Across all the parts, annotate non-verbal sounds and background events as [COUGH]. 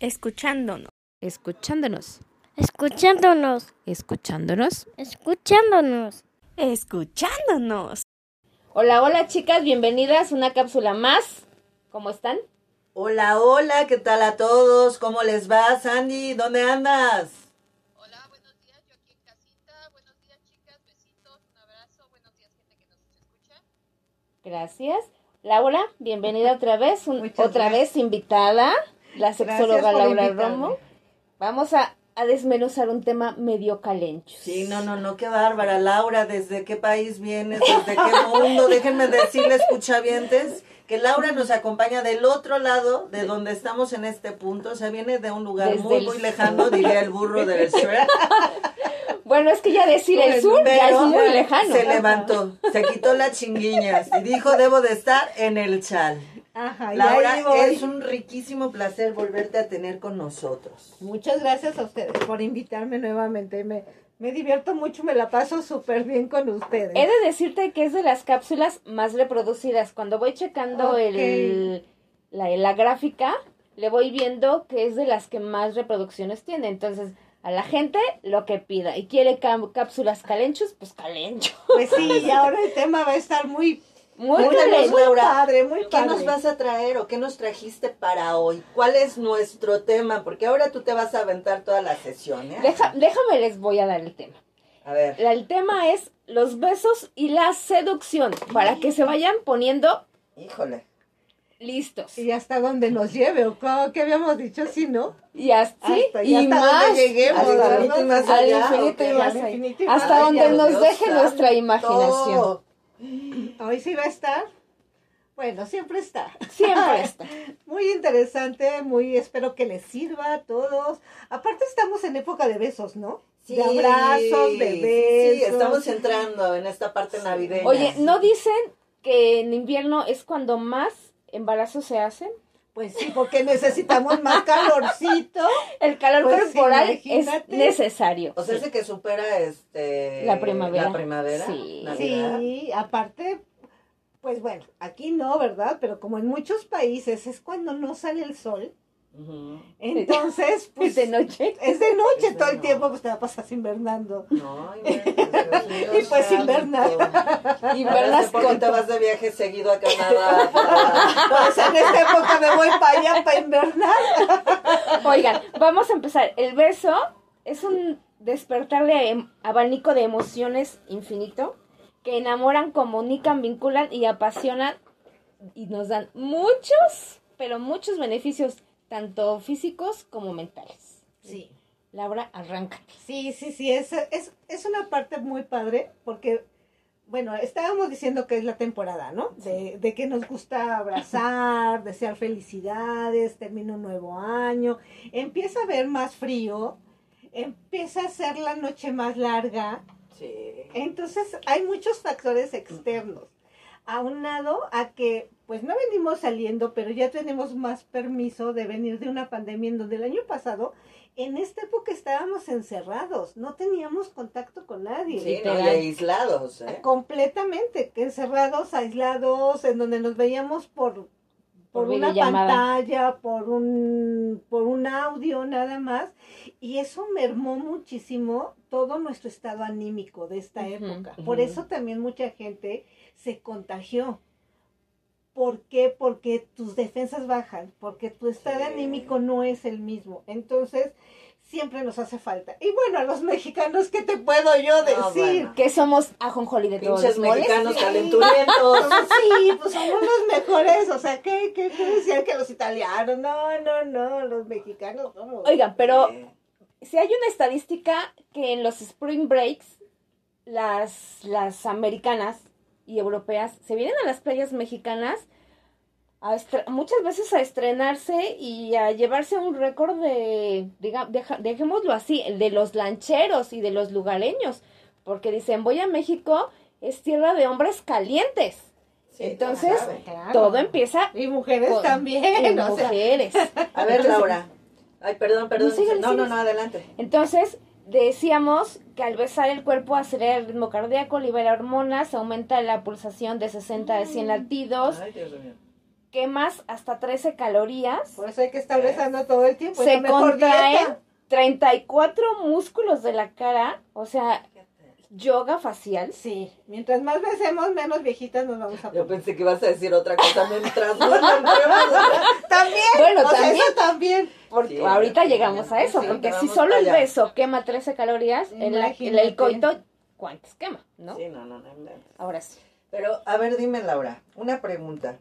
Escuchándonos. Escuchándonos. Escuchándonos. Escuchándonos. Escuchándonos. Escuchándonos. Hola, hola chicas, bienvenidas a una cápsula más. ¿Cómo están? Hola, hola, ¿qué tal a todos? ¿Cómo les va, Sandy? ¿Dónde andas? Hola, buenos días, yo aquí en casita. Buenos días, chicas, besitos, un abrazo. Buenos días, gente que nos escucha. Gracias. Laura, bienvenida otra vez, un- otra gracias. vez invitada, la sexóloga por Laura. Romo. Vamos a, a desmenuzar un tema medio calencho. Sí, no, no, no, qué bárbara, Laura, ¿desde qué país vienes? ¿Desde qué mundo? Déjenme decirles, escuchavientes, que Laura nos acompaña del otro lado de donde estamos en este punto, o sea, viene de un lugar Desde muy, el muy sur. lejano, diría el burro del Shrek. [LAUGHS] Bueno, es que ya decir el sur ya es muy lejano. Se levantó, se quitó las chinguiñas y dijo, debo de estar en el chal. Ajá, y Laura, es un riquísimo placer volverte a tener con nosotros. Muchas gracias a ustedes por invitarme nuevamente. Me, me divierto mucho, me la paso súper bien con ustedes. He de decirte que es de las cápsulas más reproducidas. Cuando voy checando el, la, la gráfica, le voy viendo que es de las que más reproducciones tiene. Entonces, a la gente lo que pida. Y quiere cápsulas calenchos, pues calencho. Pues sí, y [LAUGHS] ahora el tema va a estar muy, Muy Cuéntanos, calencho. muy Laura, padre, muy ¿Qué padre. nos vas a traer o qué nos trajiste para hoy? ¿Cuál es nuestro tema? Porque ahora tú te vas a aventar toda la sesión, ¿eh? Deja- déjame, les voy a dar el tema. A ver. La- El tema es los besos y la seducción. Para que se vayan poniendo Híjole. listos. Y hasta donde nos lleve, o ¿qué habíamos dicho? Sí, ¿no? Y Hasta- y y hasta más. donde lleguemos, Al infinito y más Al allá. infinito y ¿o qué? más Hasta donde nos deje nuestra imaginación. Hoy sí va a estar. Bueno, siempre está. Siempre está. Muy interesante, muy espero que les sirva a todos. Aparte estamos en época de besos, ¿no? de abrazos, de besos. Sí, estamos entrando en esta parte navideña. Oye, ¿no dicen que en invierno es cuando más embarazos se hacen? Pues sí, porque necesitamos más calorcito. [LAUGHS] El calor Pues sí, corporal es necesario. O sea, ese que supera este La primavera. La primavera. Sí. Navidad. Sí, aparte, pues bueno, aquí no, ¿verdad? Pero como en muchos países es cuando no sale el sol. Entonces, [LAUGHS] pues de noche. es de noche Es de todo el noche. tiempo, pues te la pasas invernando. No, mío Y pues invernar. Invernas ¿Por qué con te vas de viaje seguido a Canadá? [LAUGHS] Pues en esta época me voy para allá para invernar. [LAUGHS] Oigan, vamos a empezar. El beso es un despertar de em- abanico de emociones infinito que enamoran, comunican, vinculan y apasionan y nos dan muchos, pero muchos beneficios, tanto físicos como mentales. Sí. Laura, arráncate. Sí, sí, sí, es, es, es una parte muy padre porque, bueno, estábamos diciendo que es la temporada, ¿no? De, de que nos gusta abrazar, [LAUGHS] desear felicidades, termina un nuevo año, empieza a haber más frío, empieza a ser la noche más larga, Sí. entonces hay muchos factores externos. Aunado a que, pues no venimos saliendo, pero ya tenemos más permiso de venir de una pandemia en donde el año pasado, en esta época estábamos encerrados, no teníamos contacto con nadie. Sí, no, y aislados, ¿eh? Completamente, encerrados, aislados, en donde nos veíamos por, por, Por una pantalla, por un, por un audio nada más, y eso mermó muchísimo todo nuestro estado anímico de esta época. Por eso también mucha gente se contagió. ¿Por qué? Porque tus defensas bajan, porque tu estado Sí. anímico no es el mismo. Entonces, siempre nos hace falta. Y bueno, a los mexicanos, ¿qué te puedo yo No, decir? bueno. Que somos ajonjolí de todos los mexicanos calenturientos. [LAUGHS] Sí, pues somos los mejores, o sea, ¿qué, qué, qué decían que los italianos? No, no, no, los mexicanos somos. Oigan, pero Sí. si hay una estadística que en los spring breaks las, las americanas y europeas se vienen a las playas mexicanas a muchas veces a estrenarse y a llevarse un récord de, diga- deja- dejémoslo así, el de los lancheros y de los lugareños, porque dicen, voy a México, es tierra de hombres calientes. Sí, Entonces. Claro. todo empieza Y mujeres con- también, [LAUGHS] sea. A ver, Entonces, Laura. Ay, perdón, perdón. No, No, no, adelante. Entonces, decíamos que al besar el cuerpo acelera el ritmo cardíaco, libera hormonas, aumenta la pulsación de 60 a 100 latidos, Ay, Dios mío. Quemas hasta 13 calorías, Por eso hay que estar besando todo el tiempo. se la contraen dieta. 34 músculos de la cara, o sea, yoga facial. Sí, mientras más besemos, menos viejitas nos vamos a Yo poner. pensé que ibas a decir otra cosa mientras [LAUGHS] entremos. También, Bueno, o sea, también. eso también. Porque Sí, ahorita sí, llegamos a eso, sí, porque si solo el beso quema 13 calorías, el, el, Imagínate. el coito, ¿cuántas quema? ¿No? Sí, no, no, no, no. Ahora sí. Pero, a ver, dime, Laura, una pregunta.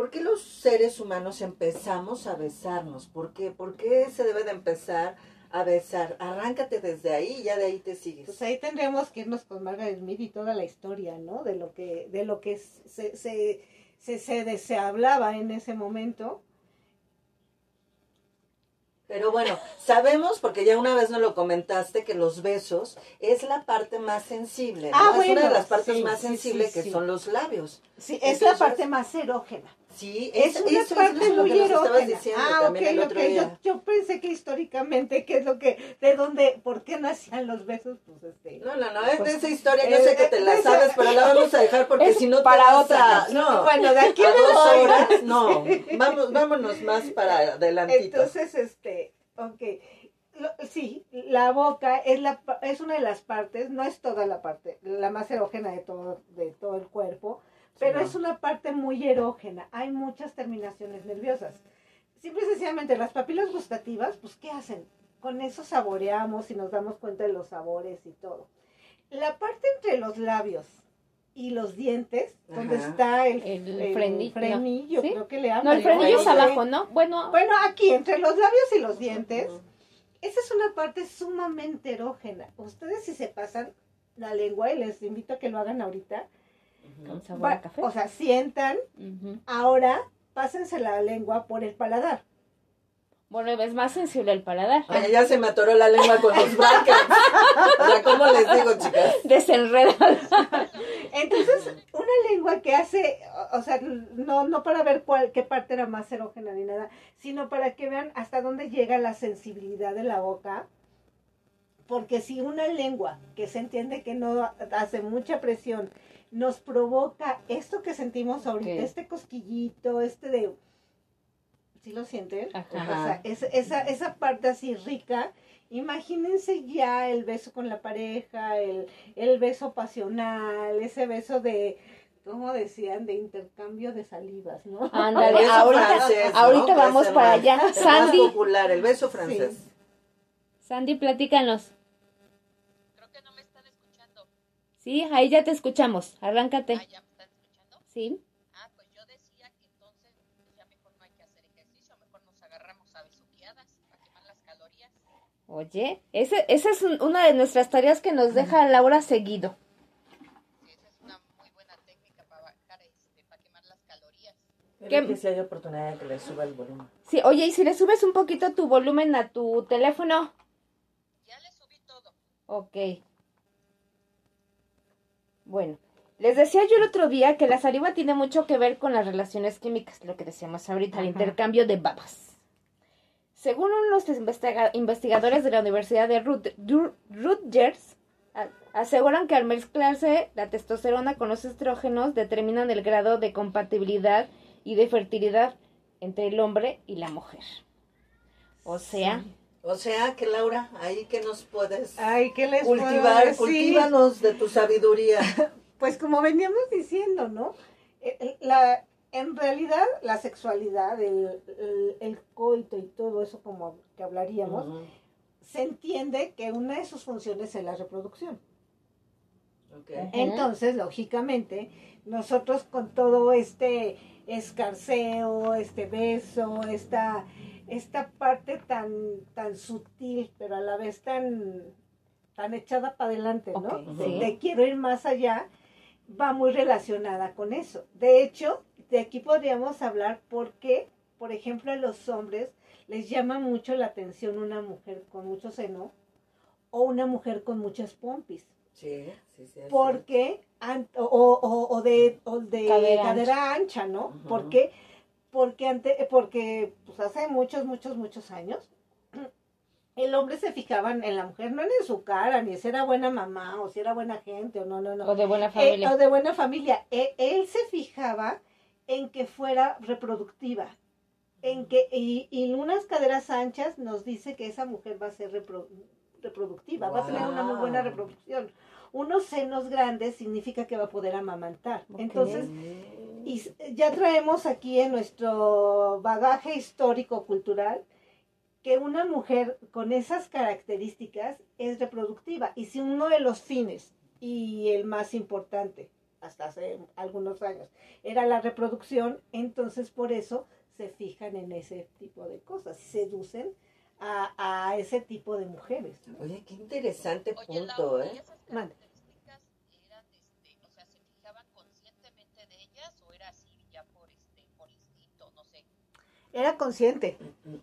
¿Por qué los seres humanos empezamos a besarnos? ¿Por qué? ¿Por qué se debe de empezar a besar? Arráncate desde ahí y ya de ahí te sigues. Pues ahí tendríamos que irnos con Margaret Mead y toda la historia, ¿no? De lo que, de lo que se, se, se, se, se hablaba en ese momento. Pero bueno, sabemos, porque ya una vez nos lo comentaste, que los besos es la parte más sensible. ¿no? Ah, es una de bueno, las partes sí, más sensibles sí, que son los labios. Sí, es la parte más erógena. Sí, Es eso- una eso parte es muy erógena. Ah, ok, ok. Yo, yo pensé que históricamente, ¿qué es lo que, de dónde, por qué nacían los besos? Pues este. No, no, no, es Pues, de esa historia, yo eh, sé que te la esa- sabes, pero la vamos a dejar porque Es si no para otra a- No, Bueno, de aquí a dos horas, [LAUGHS] no, vamos, vámonos más para adelantito. Entonces, este, ok. Lo- sí, la boca es, la, es una de las partes, no es toda la parte, la más erógena de todo, de todo el cuerpo, pero no. es una parte muy erógena. Hay muchas terminaciones nerviosas. Simple y sencillamente, las papilas gustativas, pues, ¿qué hacen? Con eso saboreamos y nos damos cuenta de los sabores y todo. La parte entre los labios y los dientes, donde está el, El el frenillo, frenillo, ¿sí? creo que le llaman. No, el frenillo es abajo, ¿no? Bueno, bueno, aquí, entre los labios y los dientes, esa es una parte sumamente erógena. Ustedes si se pasan la lengua, y les invito a que lo hagan ahorita, con sabor va- a café. o sea, sientan, ahora pásense la lengua por el paladar. Bueno, es más sensible el paladar. Ay, ya se me atoró la lengua con los brackets. O sea, ¿cómo les digo, chicas? Desenredada. Entonces, una lengua que hace, o- o sea, no, no para ver cuál, qué parte era más erógena ni nada, sino para que vean hasta dónde llega la sensibilidad de la boca. Porque si una lengua que se entiende que no hace mucha presión nos provoca esto que sentimos ahorita, este cosquillito, este de... ¿Sí lo sienten? Ajá. O sea, es- esa, esa parte así rica, imagínense ya el beso con la pareja, el, el beso pasional, ese beso de, ¿cómo decían? De intercambio de salivas, ¿no? Ándale, [LAUGHS] ahorita, francés, ahorita vamos para allá. el más Sandy, popular, el beso francés. Sandy, platícanos. Creo que no me están escuchando. Sí, ahí ya te escuchamos. Arráncate. Ah, ya me están escuchando. Sí. Ah, pues yo decía que entonces pues ya mejor no hay que hacer ejercicio, mejor nos agarramos a besuqueadas para quemar las calorías. Oye, ese, esa es un- una de nuestras tareas que nos deja Laura seguido. Sí, esa es una muy buena técnica para bajar, este, para quemar las calorías. ¿Qué? que si hay oportunidad de que le suba el volumen. Sí, oye, y si le subes un poquito tu volumen a tu teléfono. Ya le subí todo. Ok. Bueno, les decía yo el otro día que la saliva tiene mucho que ver con las relaciones químicas, lo que decíamos ahorita, el intercambio de babas. Según unos investiga- investigadores de la Universidad de Rut- Rutgers, aseguran que al mezclarse la testosterona con los estrógenos determinan el grado de compatibilidad y de fertilidad entre el hombre y la mujer. O sea, O sea que Laura, ahí que nos puedes Ay, ¿qué les puedo cultivar, cultívanos de tu sabiduría. [LAUGHS] Pues como veníamos diciendo, ¿no? Eh, eh, La, en realidad, la sexualidad, el, el, el coito y todo eso como que hablaríamos, se entiende que una de sus funciones es la reproducción. Entonces, lógicamente, nosotros con todo este escarceo, este beso, esta, esta parte tan, tan sutil, pero a la vez tan, tan echada para adelante, ¿no? Ok, de, sí. de quiero ir más allá, va muy relacionada con eso. De hecho, de aquí podríamos hablar porque, por ejemplo, a los hombres les llama mucho la atención una mujer con mucho seno o una mujer con muchas pompis Sí, sí, sí. porque an- o, o, o de, o de Cadera cadera, ancha, ¿no? Ujú. ¿Por qué? Porque ante, porque pues hace muchos, muchos, muchos años [CLEARS THROAT] el hombre se fijaba en la mujer, no en su cara, ni si era buena mamá o si era buena gente o no, no, no. o de buena Eh, familia. o de buena familia. Eh, él se fijaba en que fuera reproductiva. En que, y, y unas caderas anchas nos dice que esa mujer va a ser repro- reproductiva, va a tener una muy buena reproducción. Unos senos grandes significa que va a poder amamantar. Entonces, y ya traemos aquí en nuestro bagaje histórico cultural que una mujer con esas características es reproductiva y si uno de los fines y el más importante hasta hace algunos años era la reproducción entonces por eso se fijan en ese tipo de cosas seducen a, a ese tipo de mujeres Oye, qué interesante Oye, punto, Lau, ¿y ¿eh? esas Mande. características eran, este, o sea, se fijaban conscientemente de ellas o era así ya por, este, por instinto, no sé? Era consciente.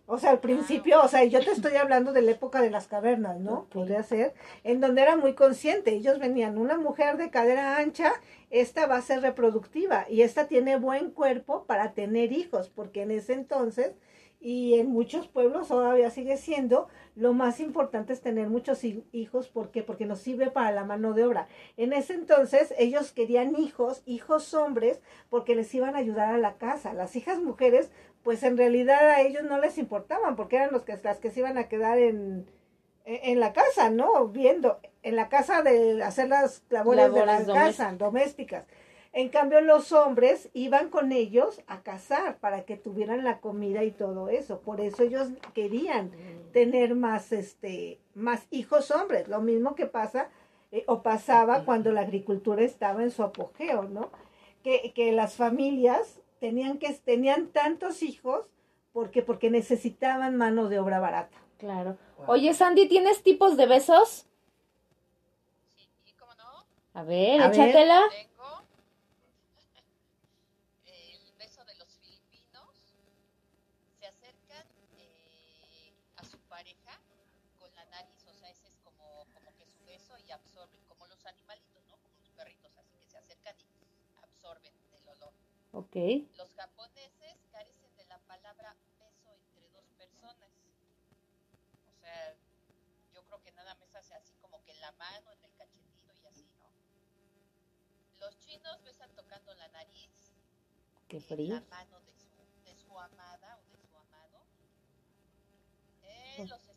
O sea, al principio, o sea, yo te estoy hablando de la época de las cavernas, ¿no? Podría ser, en donde era muy consciente. Ellos venían, una mujer de cadera ancha, esta va a ser reproductiva y esta tiene buen cuerpo para tener hijos, porque en ese entonces y en muchos pueblos todavía sigue siendo, lo más importante es tener muchos hi- hijos, ¿por qué? Porque nos sirve para la mano de obra. En ese entonces ellos querían hijos, hijos hombres, porque les iban a ayudar a la casa. Las hijas mujeres, pues en realidad a ellos no les importaban, porque eran los que, las que se iban a quedar en, en la casa, ¿no? Viendo, en la casa de hacer las labores, de la casa, domésticas. En cambio, los hombres iban con ellos a cazar para que tuvieran la comida y todo eso. Por eso ellos querían tener más, este, más hijos hombres. Lo mismo que pasa eh, o pasaba cuando la agricultura estaba en su apogeo, ¿no? Que, que las familias tenían que tenían tantos hijos porque porque necesitaban mano de obra barata. Claro. Wow. Oye, Sandy, ¿tienes tipos de besos? Sí, ¿y cómo no? A ver, A ver. échatela. Tengo el beso de los filipinos. Se acercan eh, a su pareja con la nariz, o sea, ese es como, como que su beso y absorben, como los animalitos, ¿no? Como los perritos, así que se acercan y absorben el olor. Ok. Los japoneses carecen de la palabra beso entre dos personas. O sea, yo creo que nada más hace así como que en la mano, en el cachetito y así, ¿no? Los chinos besan tocando la nariz, Qué en frío. la mano de su, de su amada o de su amado. Eh, los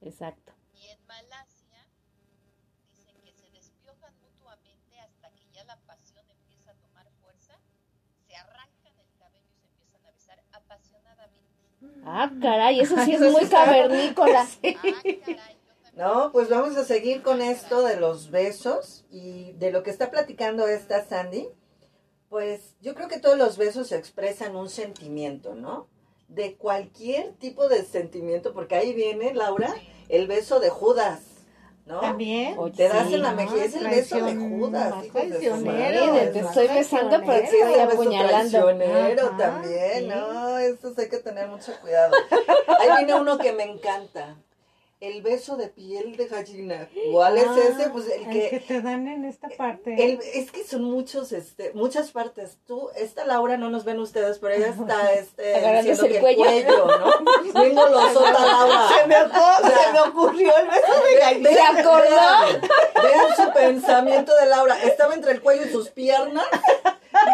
Exacto. Y en Malasia dicen que se despiojan mutuamente hasta que ya la pasión empieza a tomar fuerza, se arrancan el cabello y se empiezan a besar apasionadamente. Ah, caray, eso sí es muy cavernícola. [LAUGHS] Ah, caray, yo también. No, pues vamos a seguir con esto de los besos y de lo que está platicando esta Sandy. Pues yo creo que todos los besos expresan un sentimiento, ¿no? De cualquier tipo de sentimiento, porque ahí viene, Laura, el beso de Judas, ¿no? También. Oye, Te das sí, en la mejilla, es el beso de Judas. más de traicionero. Sí, te estoy besando, pero traicionero. Sí, es el beso apuñalando. traicionero Ajá, también, sí. ¿no? Estos hay que tener mucho cuidado. Ahí viene uno que me encanta. El beso de piel de gallina. ¿Cuál es ese? Pues el Ah, El que que... te dan en esta parte. el- es que son muchos, este, muchas partes. Tú, esta Laura no nos ven ustedes, pero ella está, [LAUGHS] este, diciendo el que cuello. ¿no? Bien golosota, Laura. se me, ocurrió, O sea, se me ocurrió el beso de gallina. ¿Se acordó? Vean, su pensamiento de Laura. Estaba entre el cuello y sus piernas.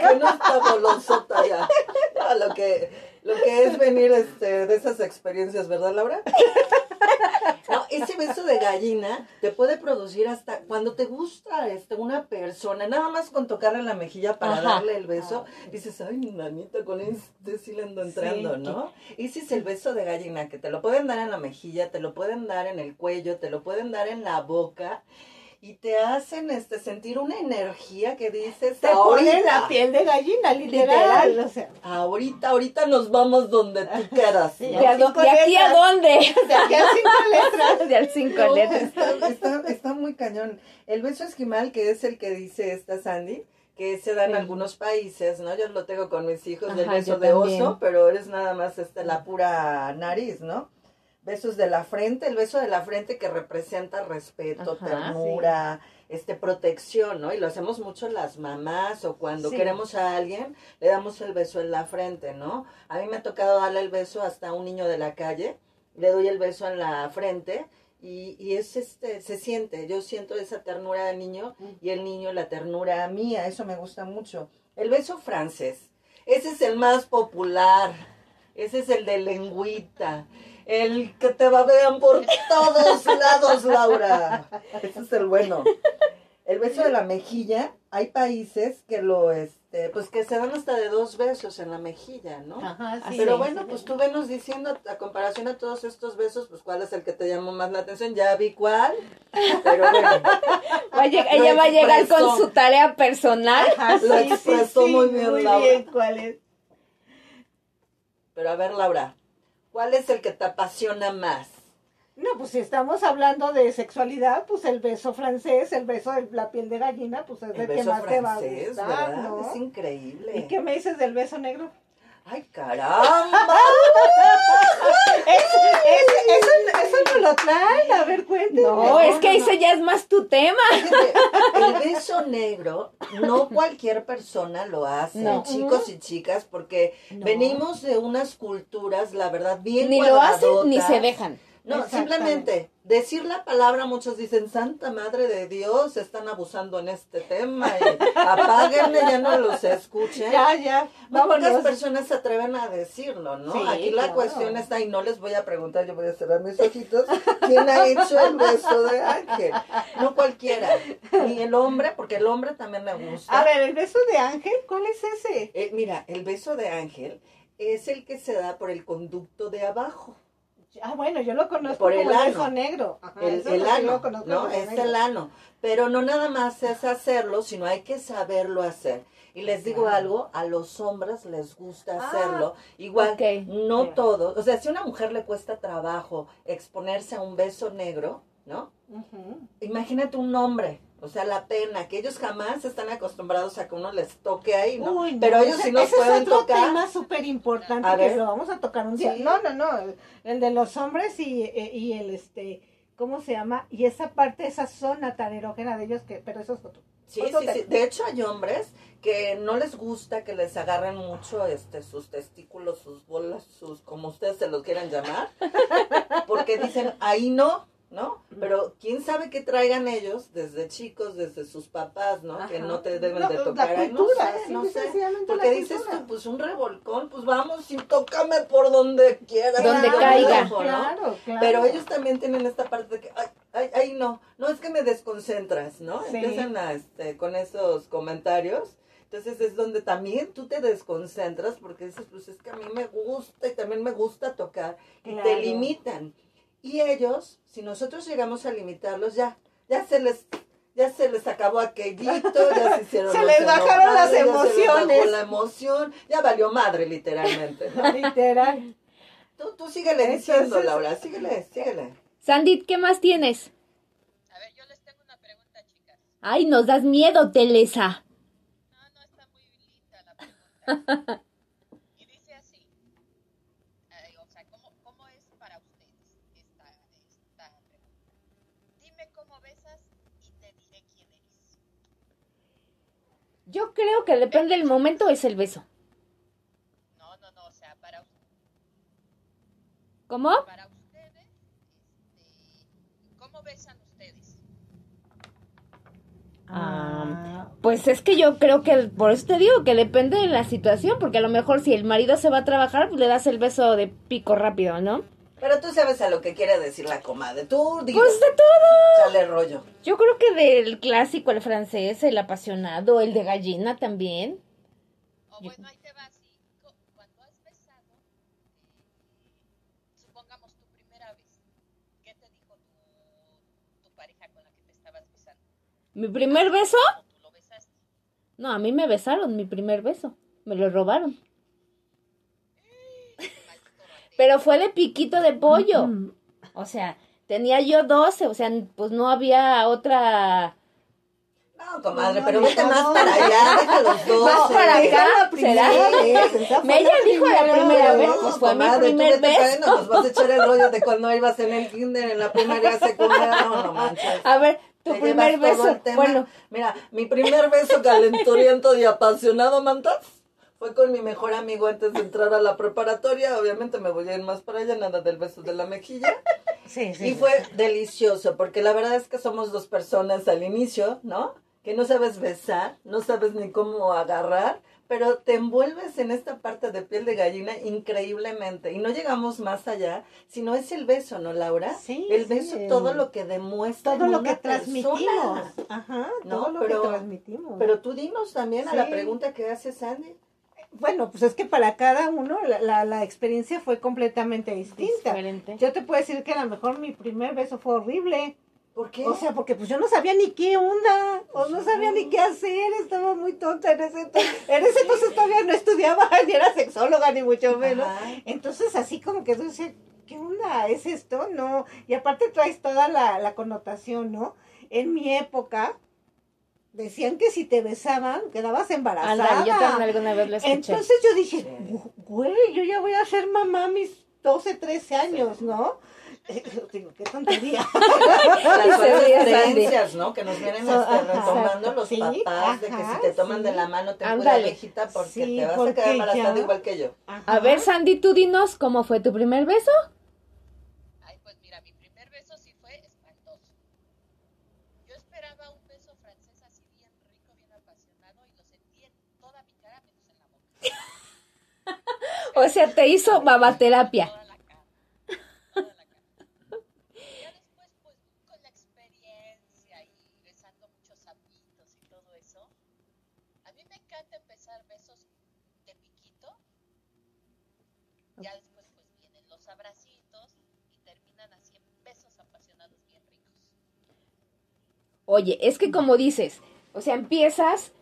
Que no está golosota ya. No, lo que, lo que es venir este, de esas experiencias, ¿verdad, Laura? [LAUGHS] No, ese beso de gallina te puede producir hasta cuando te gusta este, una persona, nada más con tocarle la mejilla para Ajá. darle el beso, dices, ay, nanita, con este sí le ando entrando, Sí, ¿no? Ese es el beso de gallina, que te lo pueden dar en la mejilla, te lo pueden dar en el cuello, te lo pueden dar en la boca y te hacen este sentir una energía que dices, Te ahorita, la piel de gallina, literal. Literal. O sea, ahorita, ahorita nos vamos donde tú [LAUGHS] quieras. Sí. ¿no? ¿De, a aquí a dónde? [LAUGHS] de aquí a cinco [LAUGHS] letras. De al cinco No, letras. Está, está, está muy cañón. El beso esquimal, que es el que dice esta Sandy, que se da en Sí. algunos países, ¿no? Yo lo tengo con mis hijos del Ajá, beso de también. oso, pero es nada más este, la pura nariz, ¿no? Besos de la frente, el beso de la frente que representa respeto, Ajá, ternura, este protección, ¿no? Y lo hacemos mucho las mamás o cuando Sí. queremos a alguien, le damos el beso en la frente, ¿no? A mí me ha tocado darle el beso hasta a un niño de la calle, le doy el beso en la frente y, y es este, se siente, yo siento esa ternura del niño y el niño la ternura mía, eso me gusta mucho. El beso francés, ese es el más popular, ese es el de lengüita, el que te babean por todos lados, Laura. Ese es el bueno. El beso de la mejilla, hay países que lo, este, pues que se dan hasta de dos besos en la mejilla, ¿no? Ajá, sí. Pero sí, bueno, sí. pues tú venos diciendo, a comparación a todos estos besos, pues cuál es el que te llamó más la atención. Ya vi cuál, pero bueno, Va a ella va a llegar con su tarea personal. Ajá, lo expresó muy bien, muy Laura. bien, ¿cuál es? pero a ver, Laura, ¿cuál es el que te apasiona más? No, pues si estamos hablando de sexualidad, pues el beso francés, el beso de la piel de gallina, pues es El el que más te va a gustar. ¿no? Es increíble. ¿Y qué me dices del beso negro? ¡Ay, caramba! [LAUGHS] Ese- eso, eso no lo traen, a ver, cuéntame. No, es que ese ya es más tu tema. El beso [LAUGHS] negro, no cualquier persona lo hace, No. chicos y chicas, porque venimos de unas culturas, la verdad, bien Ni lo hacen ni se dejan. No, simplemente decir la palabra, muchos dicen, Santa Madre de Dios, están abusando en este tema y [LAUGHS] apáguenle, ya no los escuchen. Ya, ya, Muy pocas personas se atreven a decirlo, ¿no? Sí, Aquí la claro. cuestión está, y no les voy a preguntar, yo voy a cerrar mis ojitos, [LAUGHS] ¿quién ha hecho el beso de ángel? No cualquiera, ni el hombre, porque el hombre también me gusta. A ver, el beso de ángel, ¿cuál es ese? Eh, mira, el beso de ángel es el que se da por el conducto de abajo. Ah, bueno, yo lo conozco Por como el ano. negro. Ajá, el, eso ano, ¿no? Es negro. el ano. Pero no nada más es hacerlo, sino hay que saberlo hacer. Y les digo Claro. algo, a los hombres les gusta Ah, hacerlo. Igual, no Ya. todos. O sea, si a una mujer le cuesta trabajo exponerse a un beso negro, ¿no? Imagínate un hombre. O sea, la pena, que ellos jamás están acostumbrados a que uno les toque ahí, ¿no? Uy, no, Pero ellos sí nos ese pueden es otro tocar. tema súper importante que lo vamos a tocar un día. Sí. No, no, no, el de los hombres y, eh, y el este, ¿cómo se llama? Y esa parte, esa zona tan erógena de ellos que, pero eso es otro. Sí, Otro sí, sí. De hecho, hay hombres que no les gusta que les agarren mucho este sus testículos, sus bolas, sus como ustedes se los quieran llamar, porque dicen, ahí no, ¿no? Pero quién sabe qué traigan ellos desde chicos, desde sus papás, ¿no? Que no te deben No, de la tocar. ahí. No cultura, sé, no simple y sé. Porque la dices tú, pues un revolcón, pues vamos y tócame por donde quieras. Donde me caiga. dejo, ¿no? Claro, claro. Pero ellos también tienen esta parte de que, ay, ay, ay, no, no es que me desconcentras, ¿no? Sí. Empiezan a, este, con esos comentarios. Entonces es donde también tú te desconcentras porque dices, pues es que a mí me gusta y también me gusta tocar. Y te Claro. limitan. Y ellos, si nosotros llegamos a limitarlos, ya, ya se les... Ya se les acabó aquellito, ya se hicieron [LAUGHS] Se les bajaron las ya se les emociones. la emoción, ya valió madre literalmente. ¿no? [LAUGHS] Literal. Tú, tú síguele Entonces- diciendo, Laura, síguele, síguele. Sandy, ¿qué más tienes? A ver, yo les tengo una pregunta, chicas. Ay, nos das miedo, Telesa. No, no, está muy linda la pregunta. [LAUGHS] y dice así. Ay, o sea, ¿cómo, ¿cómo es para ustedes esta, esta pregunta? Dime cómo besas y te diré quién eres. Yo creo que depende del momento, es el beso. No, no, no, o sea, para, ¿Cómo? para ustedes, este, ¿cómo besan ustedes? Ah, pues es que yo creo que, por eso te digo que depende de la situación, porque a lo mejor si el marido se va a trabajar, pues le das el beso de pico rápido, ¿no? Pero tú sabes a lo que quiere decir la comadre. Tú dile, Pues de todo. sale rollo. Yo creo que del clásico, el francés, el apasionado, el de gallina también. O bueno, ahí te va así. Cuando has besado, eh, supongamos tu primera vez, ¿qué te dijo tu, tu pareja con la que te estabas besando? ¿Mi primer beso? ¿O tú lo besaste? No, a mí me besaron mi primer beso. Me lo robaron. Pero fue de piquito de pollo. O sea, tenía yo 12, o sea, pues no había otra... No, No, comadre, No, pero no, vete no, más no. para allá, deja los dos. Más para acá, la primera ¿será? vez, esa fue Me ella dijo la primera vez. vez, pues fue mi comadre, tú primer beso. ahí, Nos vas a echar el rollo de cuando ibas en el kinder, en la primaria, secundaria, no, no manches. A ver, tu Te primer beso. Bueno, Mira, mi primer beso calenturiento y apasionado, mantas, fue con mi mejor amigo antes de entrar a la preparatoria. Obviamente me voy a ir más para allá, nada del beso de la mejilla. Sí, sí. Y fue delicioso, porque la verdad es que somos dos personas al inicio, ¿no? Que no sabes besar, no sabes ni cómo agarrar, pero te envuelves en esta parte de piel de gallina increíblemente. Y no llegamos más allá, sino es el beso, ¿no, Laura? Sí, El beso, todo lo que demuestra. todo lo que transmitimos. persona. Ajá, No, todo lo pero- que transmitimos. Pero tú dinos también a la pregunta que hace Sandy. Bueno, pues es que para cada uno la, la, la experiencia fue completamente distinta. diferente. Yo te puedo decir que a lo mejor mi primer beso fue horrible. ¿Por qué? O sea, porque pues yo no sabía ni qué onda, o no sabía ni qué hacer, estaba muy tonta en ese entonces. [LAUGHS] En ese entonces todavía no estudiaba, [LAUGHS] ni era sexóloga, ni mucho menos. Ajá. Entonces así como que tú dices, ¿qué onda? ¿Es esto? No. Y aparte traes toda la, la connotación, ¿no? En mi época decían que si te besaban quedabas embarazada. Yo también alguna vez lo escuché. Entonces yo dije, Sí. "Gu- güey, yo ya voy a ser mamá a mis 12, 13 años, ¿no? [LAUGHS] Digo, qué tontería. [LAUGHS] Las creencias, ¿no? Que nos vienen So, ajá. retomando los Sí, papás, de que ajá, si te toman de la mano te cuida viejita porque Sí, te vas porque a quedar embarazada ya- igual que yo. A ver, Sandy, tú dinos cómo fue tu primer beso. Ay, pues mira, mi primer beso sí fue espantoso. Yo esperaba un beso francés así bien rico, bien apasionado y lo sentí en toda mi cara menos en la boca. O sea, te hizo babaterapia. Toda la cara. Toda la cara. Ya después, pues, con la experiencia y besando muchos sapitos y todo eso, a mí me encanta empezar besos de piquito. Ya después, pues, vienen los abracitos y terminan así en besos apasionados bien ricos. Oye, es que como dices, o sea, empiezas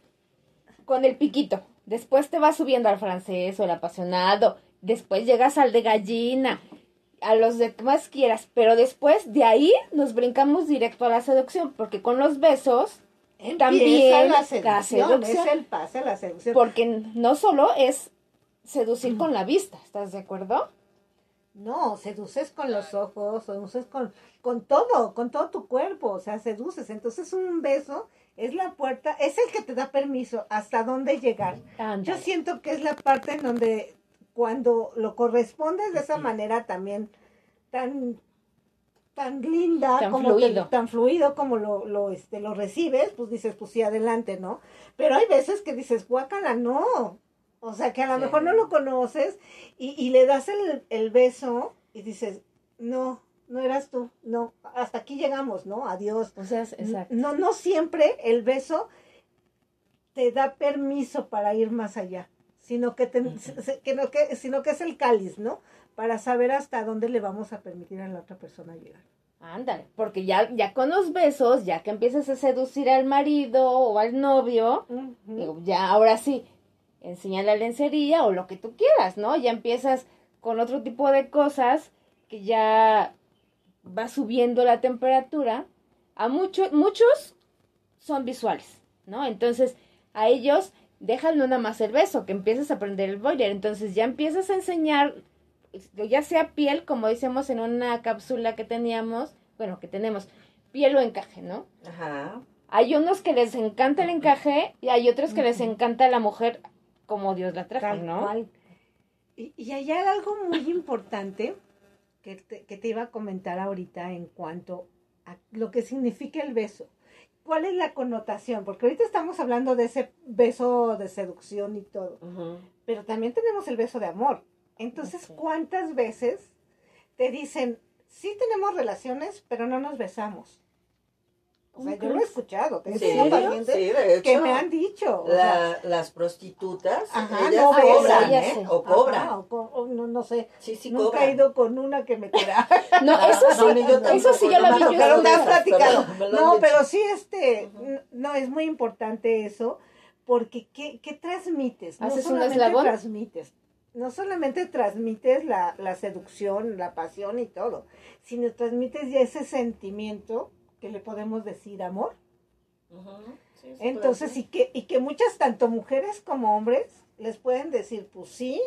con el piquito, después te vas subiendo al francés o el apasionado, después llegas al de gallina, a los de que más quieras, pero después de ahí nos brincamos directo a la seducción, porque con los besos, Empieza También la la seducción, seducción. es el pase a la seducción. porque no solo es seducir con la vista, ¿estás de acuerdo? No, seduces con los ojos, seduces con, con todo, con todo tu cuerpo, o sea, seduces. Entonces un beso es la puerta, es el que te da permiso hasta dónde llegar. Yo siento que es la parte en donde cuando lo correspondes de esa manera también tan tan linda Tan como te- fluido. tan fluido como lo, lo este lo recibes pues dices pues sí adelante no pero hay veces que dices guácala no o sea que a lo Sí. mejor no lo conoces y, y le das el, el beso y dices no no eras tú no hasta aquí llegamos no adiós O sea, exacto. no, no siempre el beso te da permiso para ir más allá, sino que, te- se- que no, que, sino que es el cáliz, ¿no? Para saber hasta dónde le vamos a permitir a la otra persona llegar. Ándale, porque ya, ya con los besos, ya que empiezas a seducir al marido o al novio, ya ahora sí, enseña la lencería o lo que tú quieras, ¿no? Ya empiezas con otro tipo de cosas que ya va subiendo la temperatura. A muchos, muchos son visuales, ¿no? Entonces, a ellos dejan no nada más el beso, que empiezas a aprender el boiler. Entonces ya empiezas a enseñar, ya sea piel, como decíamos en una cápsula que teníamos, bueno, que tenemos, piel o encaje, ¿no? Ajá. Hay unos que les encanta el encaje y hay otros que les encanta la mujer como Dios la trajo, Tal ¿no? cual. Y, y hay algo muy importante que te, que te iba a comentar ahorita en cuanto a lo que significa el beso. ¿Cuál es la connotación? Porque ahorita estamos hablando de ese beso de seducción y todo. Pero también tenemos el beso de amor. Entonces. ¿cuántas veces te dicen, sí tenemos relaciones, pero no nos besamos? O sea, ¿Cómo yo lo he escuchado, tengo Sí, pacientes sí, de hecho. que me han dicho. o sea, la- las prostitutas, Ajá, ellas no cobran. ¿eh? Ellas O ajá, cobran. o co- o no, no sé, Sí, sí nunca cobran. he ido con una que me quiera. No, eso Ah, sí, no, yo eso sí lo no vi yo. pero me esas, has platicado. pero me No, pero sí, este, no, es muy importante eso, porque ¿qué, qué transmites? No ¿Haces un solamente eslabón? transmites, no solamente transmites la, la seducción, la pasión y todo, sino transmites ya ese sentimiento que le podemos decir amor, sí, Entonces, y que, y que muchas, tanto mujeres como hombres, les pueden decir, pues sí,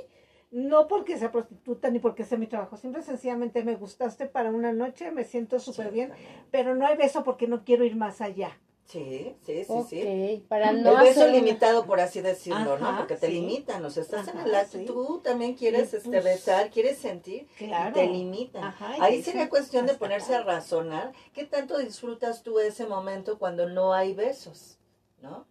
no porque sea prostituta ni porque sea mi trabajo, simple y sencillamente me gustaste para una noche, me siento súper Sí, bien, también. pero no hay beso porque no quiero ir más allá. Sí, sí, sí, sí. para no el beso hacer limitado, por así decirlo, ¿no? Porque te sí. limitan, o sea, estás en el acto, sí. tú también quieres este, pues- besar, quieres sentir, Claro. y te limitan. Ajá, y Ahí sería cuestión de ponerse a razonar qué tanto disfrutas tú ese momento cuando no hay besos, ¿no?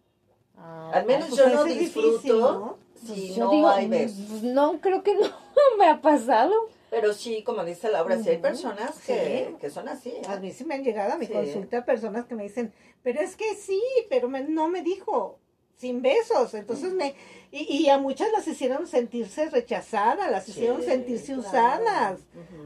Ah, Al menos Pues yo a no disfruto difícil, ¿no? si yo no digo, hay besos. pues, no, creo que [LAUGHS] no me ha pasado. Pero sí, como dice Laura, sí hay personas que, sí. que son así. ¿eh? A mí sí me han llegado a mi Sí. consulta personas que me dicen, pero es que sí, pero me- no me dijo, sin besos. Entonces me, y, y a muchas las hicieron sentirse rechazadas, las hicieron sentirse claro. usadas.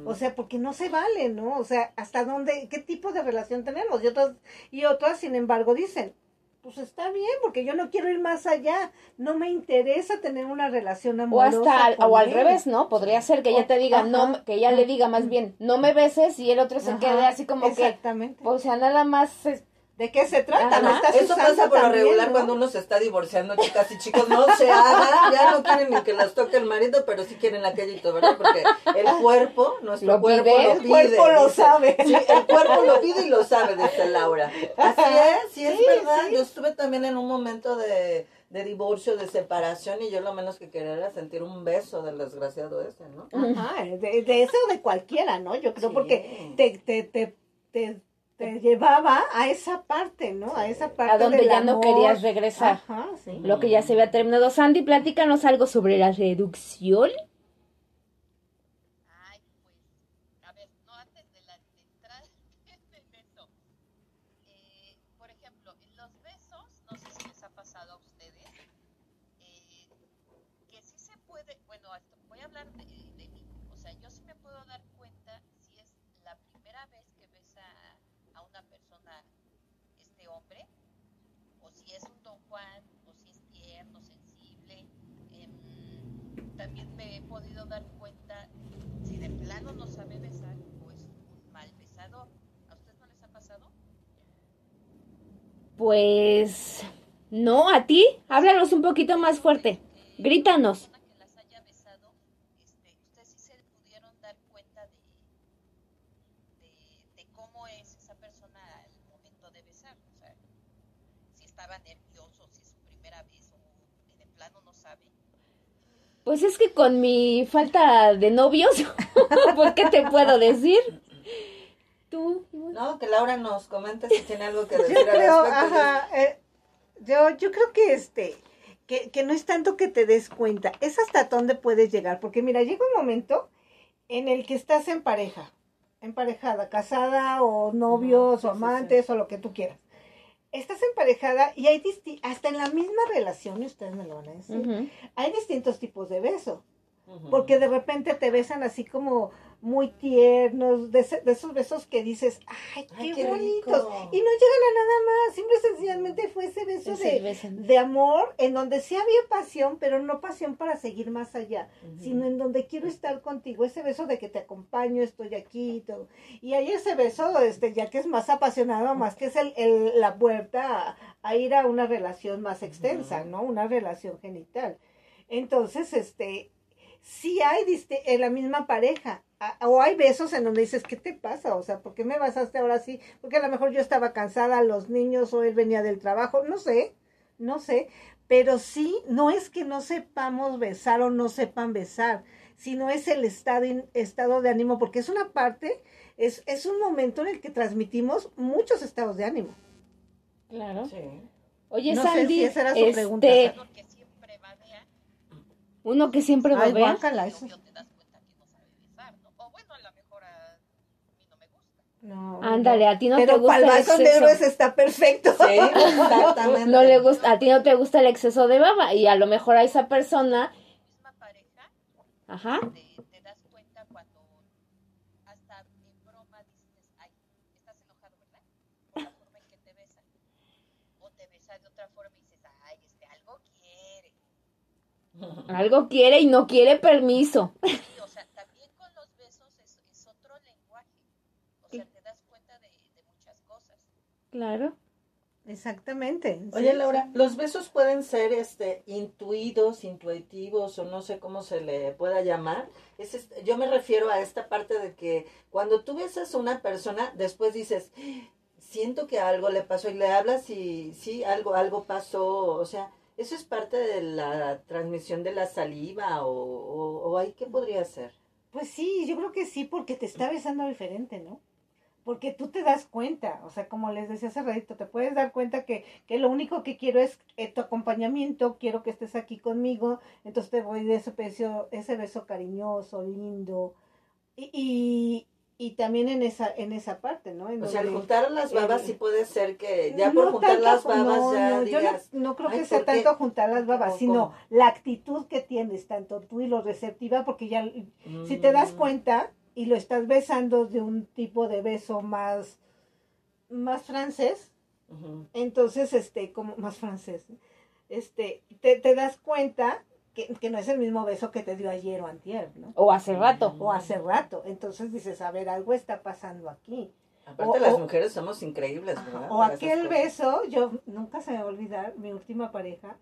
O sea, porque no se vale, ¿no? O sea, hasta dónde, qué tipo de relación tenemos. Y otras, y otras, sin embargo, dicen, pues está bien, porque yo no quiero ir más allá. No me interesa tener una relación O amorosa. hasta al- con o al él". revés, ¿no? Podría ser que ella te diga, Ajá. no, que ella le diga más bien, no me beses y el otro se Ajá, quede así como que, Exactamente. o sea, nada más es- ¿De qué se trata? ¿Me estás Eso pasa por lo regular no? cuando uno se está divorciando, chicas y chicos, no se haga, ya no quieren ni que los toque el marido, pero sí quieren aquellito, ¿verdad? Porque el cuerpo, nuestro Lo cuerpo pide. lo El pide. cuerpo lo sabe. Sí, el cuerpo lo pide y lo sabe, dice Laura. Así es, sí es Sí, verdad. sí. Yo estuve también en un momento de, de divorcio, de separación, y yo lo menos que quería era sentir un beso del desgraciado ese, ¿no? Ajá, de, de eso o de cualquiera, ¿no? Yo creo porque te, te, te, te, te llevaba a esa parte, ¿no? A esa parte a donde del ya no querías regresar. Ajá, sí. Lo que ya se había terminado. Sandy, platícanos algo sobre la reducción. Ay, pues, a ver, no antes de, la, de entrar en eso. Eh, por ejemplo, en los besos, no sé si les ha pasado a ustedes, eh, que sí se puede, bueno, esto- voy a hablar de, de mí, o sea, yo sí me puedo dar cuenta si es la primera vez que besa a una persona, este hombre, o si es un don Juan, o si es tierno, sensible. em, también me he podido dar cuenta si de plano no sabe besar o es un mal besador. ¿A ustedes no les ha pasado? Pues no, a ti, háblanos un poquito más fuerte. Grítanos. Una que las haya besado, este, ustedes sí se pudieron dar cuenta de, de, de cómo es esa persona al momento de besar. O sea, si estaba nervioso, si es su primera vez o de plano no sabe. Pues es que con mi falta de novios, [LAUGHS] pues qué te puedo decir. Tú. No, que Laura nos comente si tiene algo que decir Yo al creo, respecto. ajá, eh, yo, yo creo que este, que, que no es tanto que te des cuenta, es hasta dónde puedes llegar, porque mira, llega un momento en el que estás en pareja, emparejada, casada o novios sí, o sí, amantes o lo que tú quieras. Estás emparejada y hay disti hasta en la misma relación, y ustedes me lo van a decir, hay distintos tipos de beso. Porque de repente te besan así como muy tiernos, de, ese- de esos besos que dices, ay, qué, Ay, qué bonitos. rico. Y no llegan a nada más, simple y sencillamente fue ese beso de, de amor en donde sí había pasión, pero no pasión para seguir más allá, sino en donde quiero estar contigo, ese beso de que te acompaño, estoy aquí y todo. Y hay ese beso, este, ya que es más apasionado, más que es el, el- la puerta a, a ir a una relación más extensa. ¿no? Una relación genital. Entonces, este, sí hay en la misma pareja. A- O hay besos en donde dices, ¿qué te pasa? O sea, ¿por qué me basaste ahora sí? Porque a lo mejor yo estaba cansada, los niños, o él venía del trabajo, no sé, no sé. Pero sí, no es que no sepamos besar o no sepan besar, sino es el estado, in- estado de ánimo, porque es una parte, es, es un momento en el que transmitimos muchos estados de ánimo. Claro. Sí. Oye, No sé Sandy, si esa era su este, pregunta, Uno que siempre babea, uno que siempre Ay, babea. guácala, y eso. obvio te das cuenta que no sabe besar, ¿no? O bueno, a lo mejor a mí no me gusta. No, Ándale, a ti no te Pero gusta para el el vaso de exceso. héroes está perfecto. Sí, exactamente. No le gusta, a ti no te gusta el exceso de baba y a lo mejor a esa persona, misma pareja, ajá, te, te das cuenta cuando hasta en broma dices, ay, estás enojado, ¿verdad? Por la forma en que te besa. O te besa de otra forma y dices, ay, este algo quiere. algo quiere y no quiere permiso. Sí, o sea, también con los besos es, es otro lenguaje. O sea, te das cuenta de, de muchas cosas. Claro. Exactamente. Oye, sí, Laura, sí. los besos pueden ser este intuidos, intuitivos o no sé cómo se le pueda llamar. Es este- yo me refiero a esta parte de que cuando tú besas a una persona, después dices, siento que algo le pasó y le hablas y sí, algo algo pasó, o sea, eso es parte de la transmisión de la saliva o, o, o ahí qué podría ser. Pues sí, yo creo que sí, porque te está besando diferente, ¿no? Porque tú te das cuenta, o sea, como les decía hace ratito, te puedes dar cuenta que, que lo único que quiero es eh, tu acompañamiento, quiero que estés aquí conmigo, entonces te voy de ese beso, ese beso cariñoso, lindo, y, y, y también en esa, en esa parte, ¿no? En O sea, al juntar las babas sí puede ser que ya por No juntar tanto las babas no, ya no, yo no- digas, no, creo "Ay, que sea ¿por qué?". tanto juntar las babas, ¿O sino cómo? la actitud que tienes, tanto tú y lo receptiva, porque ya, si te das Mm. cuenta y lo estás besando de un tipo de beso más, más francés, entonces, este, como más francés, este, te, te das cuenta que, que no es el mismo beso que te dio ayer o antier, ¿no? O hace rato. O hace rato. Entonces dices, a ver, algo está pasando aquí. Aparte O- las o- mujeres somos increíbles, Ajá, ¿verdad? O Para aquel beso, yo nunca se me va a olvidar, mi última pareja,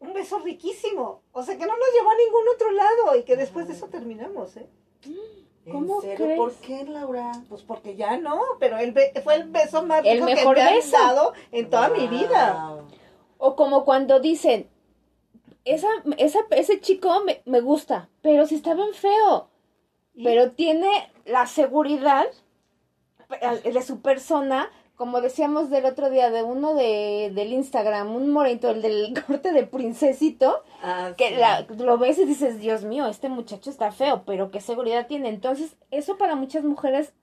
un beso riquísimo, o sea que no nos llevó a ningún otro lado y que después de eso terminamos, ¿eh? ¿En ¿Cómo serio? crees? ¿Por qué, Laura? Pues porque ya no, pero be- fue el beso más El rico mejor que me han beso. dado en toda mi vida. O como cuando dicen, esa, esa, ese chico me, me gusta, pero si está bien feo, Y- pero tiene la seguridad de su persona, como decíamos del otro día, de uno de, del Instagram, un morenito, el del [LAUGHS] corte de princesito, Ah, que la- lo ves y dices, Dios mío, este muchacho está feo, pero qué seguridad tiene. Entonces, eso para muchas mujeres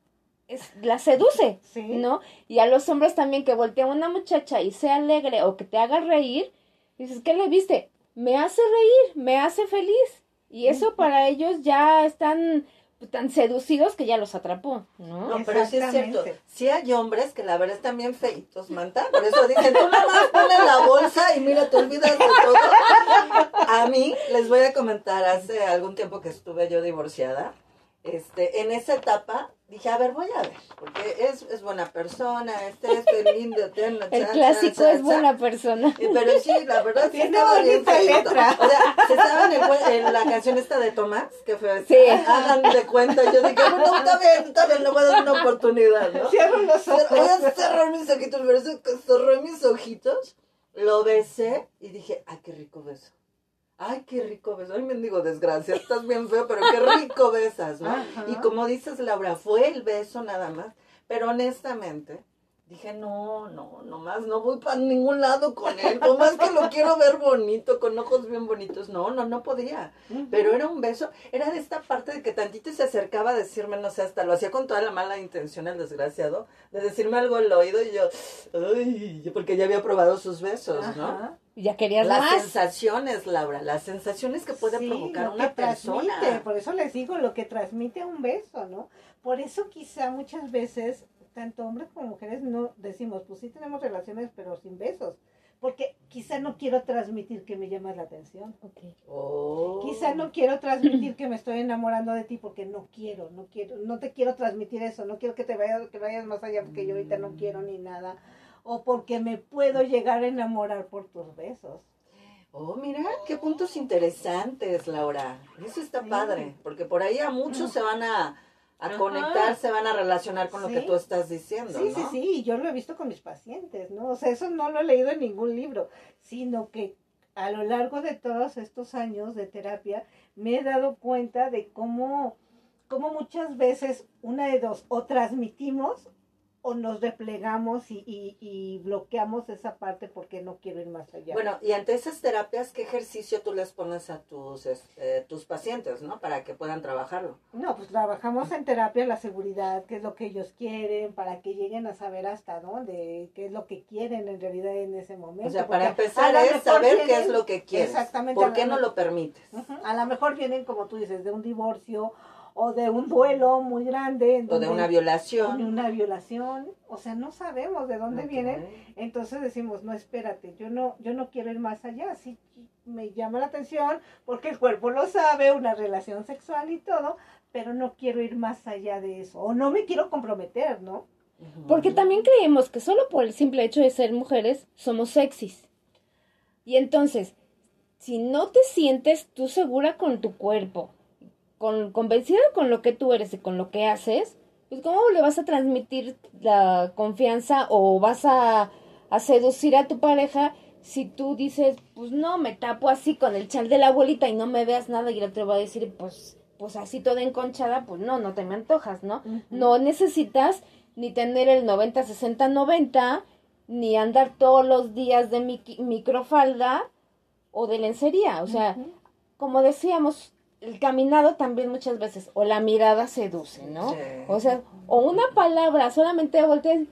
es, la seduce, Sí. ¿no? Y a los hombres también que voltea una muchacha y sea alegre o que te haga reír, dices, ¿qué le viste? Me hace reír, me hace feliz. Y eso para ellos ya están tan seducidos que ya los atrapó, ¿no? No, pero sí es cierto. Sí hay hombres que la verdad están bien feitos, Manta. Por eso dicen, tú nada más ponle la bolsa y mira, te olvidas de todo. A mí, les voy a comentar, hace algún tiempo que estuve yo divorciada, este, en esa etapa, dije, a ver, voy a ver, porque es, es buena persona, este, este lindo, [LAUGHS] tiene El clásico es buena persona. Pero sí, la verdad sí [LAUGHS] estaba bien letra. O sea, ¿se saben el en la canción esta de Tomás? Que fue, Sí. hagan de cuenta. Yo dije, bueno, está bien, está bien, le voy a dar una oportunidad, ¿no? Cierro los ojos. Voy a cerrar mis ojitos, pero eso cerré mis ojitos, lo besé y dije, ay, qué rico beso. Ay, qué rico beso. Ay, mendigo desgracia, estás bien feo, pero qué rico besas, ¿no? [LAUGHS] Ajá. Y como dices, Laura, fue el beso nada más. Pero honestamente, dije, no, no, nomás no voy para ningún lado con él. Por más que lo quiero ver bonito, con ojos bien bonitos. No, no, no podía. Pero era un beso, era de esta parte de que tantito se acercaba a decirme, no sé, hasta lo hacía con toda la mala intención el desgraciado, de decirme algo al oído y yo, ay, porque ya había probado sus besos, ¿no? Ajá. Ya querías Las más. sensaciones, Laura, las sensaciones que puede Sí, provocar lo una que transmite, persona. por eso les digo lo que transmite un beso, ¿no? Por eso quizá muchas veces, tanto hombres como mujeres, no decimos, pues sí tenemos relaciones, pero sin besos. Porque quizá no quiero transmitir que me llamas la atención. Oh. Quizá no quiero transmitir que me estoy enamorando de ti porque no quiero, no quiero, no te quiero transmitir eso, no quiero que te vayas, que vayas más allá porque yo ahorita no quiero ni nada. O porque me puedo llegar a enamorar por tus besos. Oh, mira, qué puntos interesantes, Laura. Eso está Sí. padre, porque por ahí a muchos se van a, a Ajá. conectar, se van a relacionar con lo que tú estás diciendo, Sí, ¿no? sí, sí, y yo lo he visto con mis pacientes, ¿no? O sea, eso no lo he leído en ningún libro, sino que a lo largo de todos estos años de terapia me he dado cuenta de cómo, cómo muchas veces una de dos, o transmitimos o nos replegamos y, y, y bloqueamos esa parte porque no quiero ir más allá. Bueno, y ante esas terapias, ¿qué ejercicio tú les pones a tus, este, tus pacientes, ¿no? Para que puedan trabajarlo. No, pues trabajamos en terapia la seguridad, qué es lo que ellos quieren, para que lleguen a saber hasta dónde, qué es lo que quieren en realidad en ese momento. O sea, para empezar es saber qué es lo que quieres. Exactamente, ¿Por qué no lo permites? A lo mejor vienen, como tú dices, de un divorcio o de un duelo muy grande. O de una o de violación. una violación. O sea, no sabemos de dónde vienen. Entonces decimos, no, espérate, yo no, yo no quiero ir más allá. Sí me llama la atención porque el cuerpo lo sabe, una relación sexual y todo, pero no quiero ir más allá de eso. O no me quiero comprometer, ¿no? Porque también creemos que solo por el simple hecho de ser mujeres somos sexys. Y entonces, si no te sientes tú segura con tu cuerpo, con, convencida con lo que tú eres y con lo que haces, pues ¿cómo le vas a transmitir la confianza o vas a, a seducir a tu pareja si tú dices, pues no, me tapo así con el chal de la abuelita y no me veas nada y el otro va a decir, pues, pues así toda enconchada, pues no, no te me antojas, ¿no? No necesitas ni tener el 90, 60, 90, ni andar todos los días de mi, microfalda o de lencería. O sea, como decíamos, el caminado también muchas veces, o la mirada seduce, ¿no? O sea, o una palabra, solamente volteas,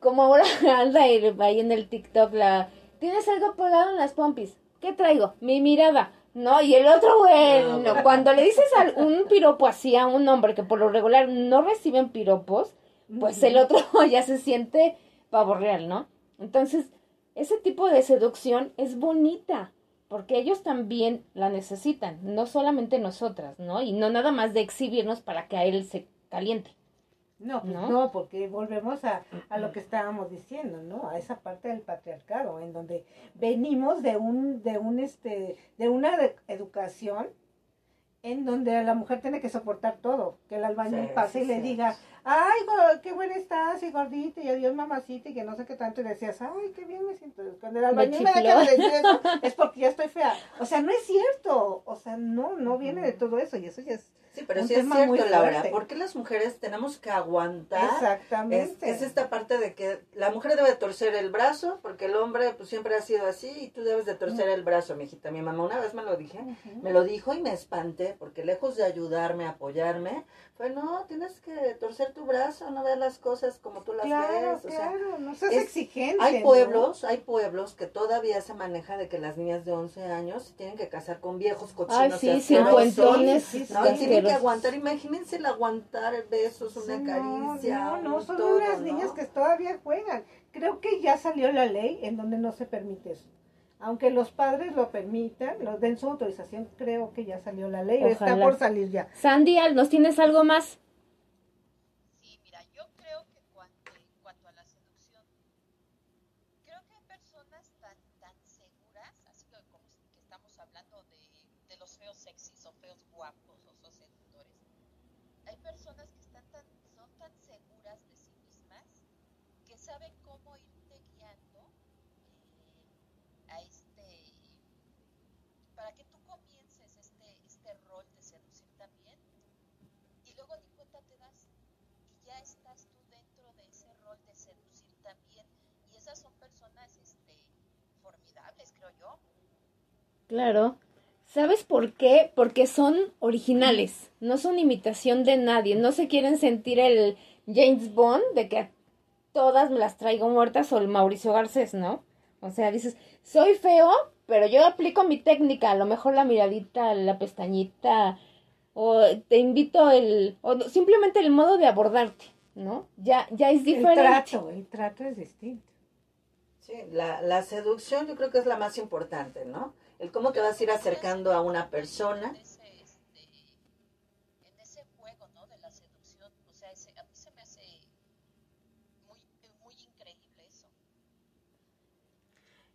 como ahora [LAUGHS] anda ahí en el TikTok la tienes algo pegado en las pompis. ¿Qué traigo? Mi mirada. No, y el otro, bueno, ah, cuando le dices a un [LAUGHS] piropo así a un hombre que por lo regular no reciben piropos, pues el otro [LAUGHS] ya se siente pavo real, ¿no? Entonces, ese tipo de seducción es bonita, porque ellos también la necesitan, no solamente nosotras, ¿no? Y no nada más de exhibirnos para que a él se caliente. No, pues ¿no? porque volvemos a, a, lo que estábamos diciendo, ¿no? A esa parte del patriarcado, en donde venimos de un, de un, este, de una educación en donde la mujer tiene que soportar todo, que el albañil pase y le diga, ay, qué buena estás, y gordita, y adiós mamacita, y que no sé qué tanto, y decías, ay, qué bien me siento. Cuando el albañil me, deja de decir eso, [LAUGHS] es porque ya estoy fea. O sea, no es cierto, o sea, no, no viene de todo eso, y eso ya es Sí, pero sí es cierto, Laura. ¿Por qué las mujeres tenemos que aguantar? Exactamente. Es, esta parte de que la mujer debe torcer el brazo, porque el hombre pues siempre ha sido así y tú debes de torcer el brazo, mi hijita. Mi mamá una vez me lo dije, me lo dijo y me espanté, porque lejos de ayudarme, apoyarme, fue no, tienes que torcer tu brazo, no veas las cosas como tú las ves. O claro, no seas exigente. Hay pueblos, hay pueblos que todavía se maneja de que las niñas de 11 años tienen que casar con viejos cochinos. Ay, sí, cincuentones. Sí, ¿no? tienen que aguantar, imagínense el aguantar besos, una caricia. No, no, son unas niñas que todavía juegan. Creo que ya salió la ley en donde no se permite eso aunque los padres lo permitan, lo den su autorización, creo que ya salió la ley, está por salir ya. Sandy, ¿nos tienes algo más? Sí, mira, yo creo que cuanto, en cuanto a la seducción, creo que hay personas tan, tan seguras, así que como que estamos hablando de, de los feos sexys o feos guapos o sos seductores, hay personas que están tan, son tan seguras de sí mismas que saben cómo ir para que tú comiences este, este rol de seducir también y luego ni cuenta te das y ya estás tú dentro de ese rol de seducir también y esas son personas este, formidables, creo yo. Claro. ¿Sabes por qué? Porque son originales, no son imitación de nadie, no se quieren sentir el James Bond de que todas me las traigo muertas o el Mauricio Garcés, ¿no? O sea, dices, soy feo, pero yo aplico mi técnica, a lo mejor la miradita, la pestañita, o te invito el, o simplemente el modo de abordarte, ¿no? Ya, ya es diferente. El trato, el trato es distinto. Sí, la, la seducción yo creo que es la más importante, ¿no? El cómo te vas a ir acercando a una persona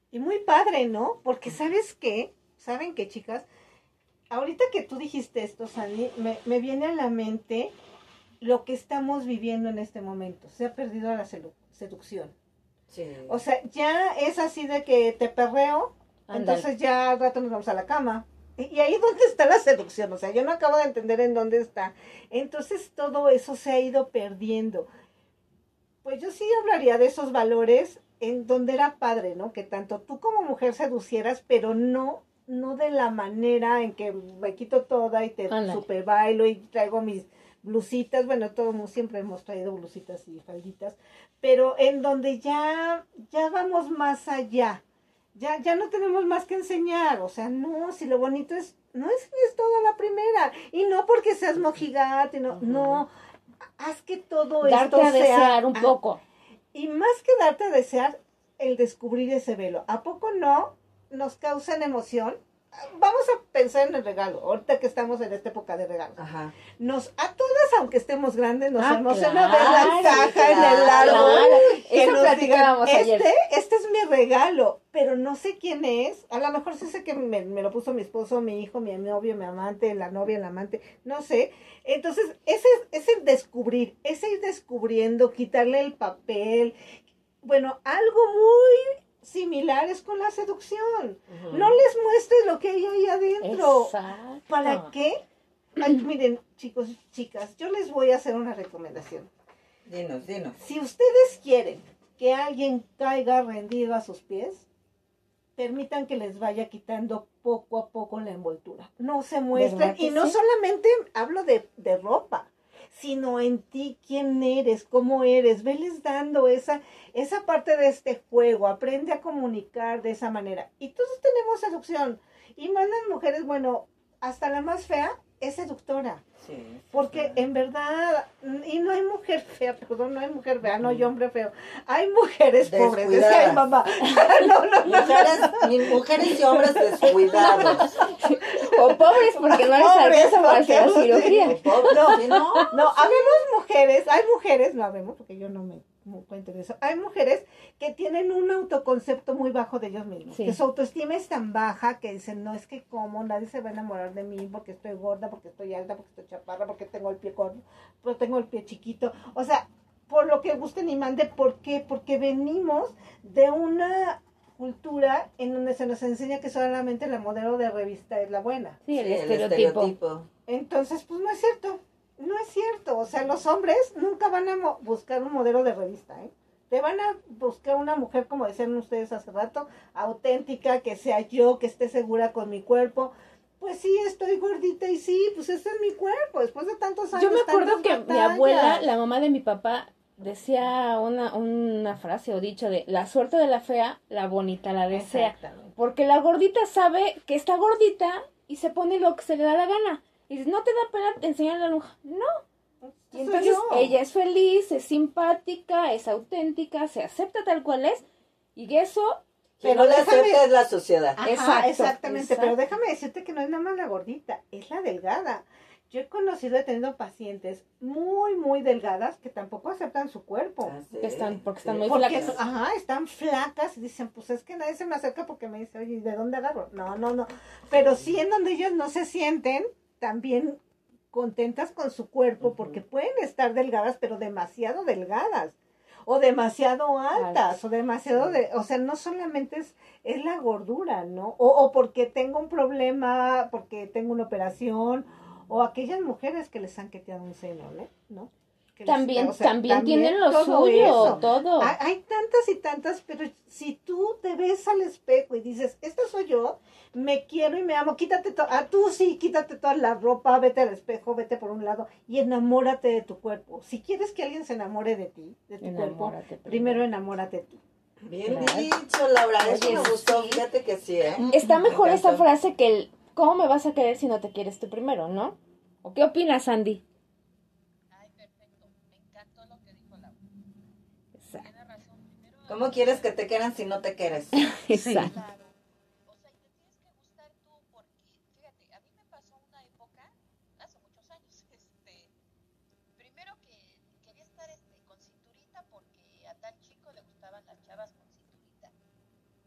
Y muy padre, ¿no? Porque sabes qué, ¿saben qué, chicas? Ahorita que tú dijiste esto, Sandy, me, me viene a la mente lo que estamos viviendo en este momento. Se ha perdido la seducción. Sí. O sea, ya es así de que te perreo, entonces ya al rato nos vamos a la cama. Y ahí dónde está la seducción, o sea, yo no acabo de entender en dónde está. Entonces todo eso se ha ido perdiendo. Pues yo sí hablaría de esos valores en donde era padre, ¿no? Que tanto tú como mujer seducieras, pero no, no de la manera en que me quito toda y te super bailo y traigo mis blusitas, bueno, todos siempre hemos traído blusitas y falditas, pero en donde ya, ya vamos más allá, ya, ya no tenemos más que enseñar, o sea, no, si lo bonito es, no es, es todo la primera, y no porque seas mojigate, no, no, haz que todo Darte esto a desear un poco. Y más que darte a desear, el descubrir ese velo. ¿A poco no nos causan emoción vamos a pensar en el regalo, ahorita que estamos en esta época de regalos. Ajá. Nos, a todas, aunque estemos grandes, nos Ah, emociona claro, ver la caja en el árbol. claro. que Eso nos platicábamos digan, ayer. Este, este es mi regalo, pero no sé quién es. A lo mejor sí sé que me, me lo puso mi esposo, mi hijo, mi novio, mi amante, la novia, el amante, no sé. Entonces, ese es el descubrir, ese ir descubriendo, quitarle el papel. Bueno, algo muy similar es con la seducción. No les muestres lo que hay ahí adentro. Exacto. ¿Para qué? Ay, miren, chicos, chicas, yo les voy a hacer una recomendación. Dinos, dinos. Si ustedes quieren que alguien caiga rendido a sus pies, permitan que les vaya quitando poco a poco la envoltura. No se muestren. ¿Verdad que Y no sí? solamente hablo de, de ropa, sino en ti, quién eres, cómo eres. Veles dando esa, esa parte de este juego. Aprende a comunicar de esa manera. Y todos tenemos seducción. Y mandan mujeres, bueno, hasta la más fea es seductora. Sí. Porque en verdad, y no hay mujer fea, [LAUGHS] perdón, no hay mujer fea, no hay hombre feo. Hay mujeres pobres, decía Descuidadas. mi mamá. [LAUGHS] No, no, no. Mujeres, mi- mujeres y hombres descuidados. [LAUGHS] O pobres porque no les alcanza para hacer la cirugía. No. ¿sí, no? No, habemos mujeres, hay mujeres, no habemos, porque yo no me cuento de eso. Hay mujeres que tienen un autoconcepto muy bajo de ellos mismos, Sí. que su autoestima es tan baja que dicen, no es que como, nadie se va a enamorar de mí porque estoy gorda, porque estoy alta, porque estoy chaparra, porque tengo el pie corto, porque tengo el pie chiquito. O sea, por lo que gusten y mande, ¿por qué? Porque venimos de una cultura en donde se nos enseña que solamente la modelo de revista es la buena. Sí, el Sí, estereotipo. Entonces, pues no es cierto. No es cierto. O sea, los hombres nunca van a buscar un modelo de revista, ¿eh? Te van a buscar una mujer, como decían ustedes hace rato, auténtica, que sea yo, que esté segura con mi cuerpo. Pues sí, estoy gordita y sí, pues ese es mi cuerpo, después de tantos años. Yo me acuerdo que mi abuela, la mamá de mi papá, decía una, una frase o dicho de la suerte de la fea, la bonita la desea. Porque la gordita sabe que está gordita y se pone lo que se le da la gana. Y dices, no te da pena enseñar la lonja. No. Y entonces ella es feliz, es simpática, es auténtica, se acepta tal cual es. Y eso, Pero no le déjame- es la sociedad. Ajá, Exacto, exactamente, exacto. pero déjame decirte que no es nada más la gordita, es la delgada. Yo he conocido, he tenido pacientes muy, muy delgadas que tampoco aceptan su cuerpo. Ah, sí, están- porque están sí. muy Porque, flacas. ajá, están flacas y dicen, pues es que nadie se me acerca porque me dice, oye, ¿y ¿de dónde agarro? No, no, no. Pero sí en donde ellas no se sienten también contentas con su cuerpo porque pueden estar delgadas, pero demasiado delgadas. O demasiado altas, Altas. o demasiado de, o sea, no solamente es, es la gordura, ¿no? O, o porque tengo un problema, porque tengo una operación, o aquellas mujeres que les han queteado un seno, ¿no? También, o sea, también, tienen lo todo suyo, eso. todo. Hay, hay tantas y tantas, pero si tú te ves al espejo y dices, esta soy yo, me quiero y me amo, quítate todo, ah, tú sí, quítate toda la ropa, vete al espejo, vete por un lado y enamórate de tu cuerpo. Si quieres que alguien se enamore de ti, de tu cuerpo, Enamórate primero enamórate tú. Bien dicho, Laura. Eso Oye, me gustó. sí. Fíjate que sí, ¿eh? Está Me mejor esa frase que el ¿cómo me vas a querer si no te quieres tú primero, no? ¿O qué opinas, Andy? Ay, perfecto. Me encantó lo que dijo Laura. Exacto. Tiene razón. Primero, ¿Cómo quieres que te quieran si no te quieres? [LAUGHS] Exacto. Claro. O sea, y te tienes que gustar tú porque, fíjate, a mí me pasó una época, hace muchos años, este, primero que quería estar este, con cinturita porque a tal chico le gustaban las chavas con cinturita.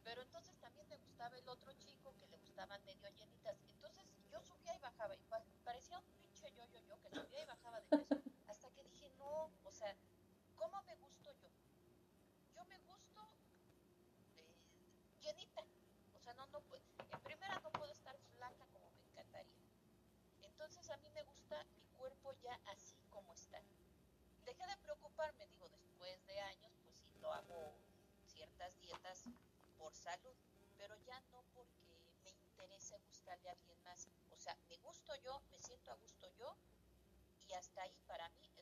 Pero entonces también me gustaba el otro chico que le gustaban medio llenitas. Entonces yo subía y bajaba y pa- parecía un pinche yo, yo, yo, que subía y bajaba de peso. Hasta que dije, no, o sea, ¿cómo me gusto yo? Yo me gusto eh, O sea, no, no. En primera no puedo estar flaca como me encantaría. Entonces a mí me gusta mi cuerpo ya así como está. Dejé de preocuparme, digo, después de años, pues sí, lo hago ciertas dietas por salud, pero ya no porque me interese gustarle a alguien más. O sea, me gusto yo, me siento a gusto yo y hasta ahí para mí.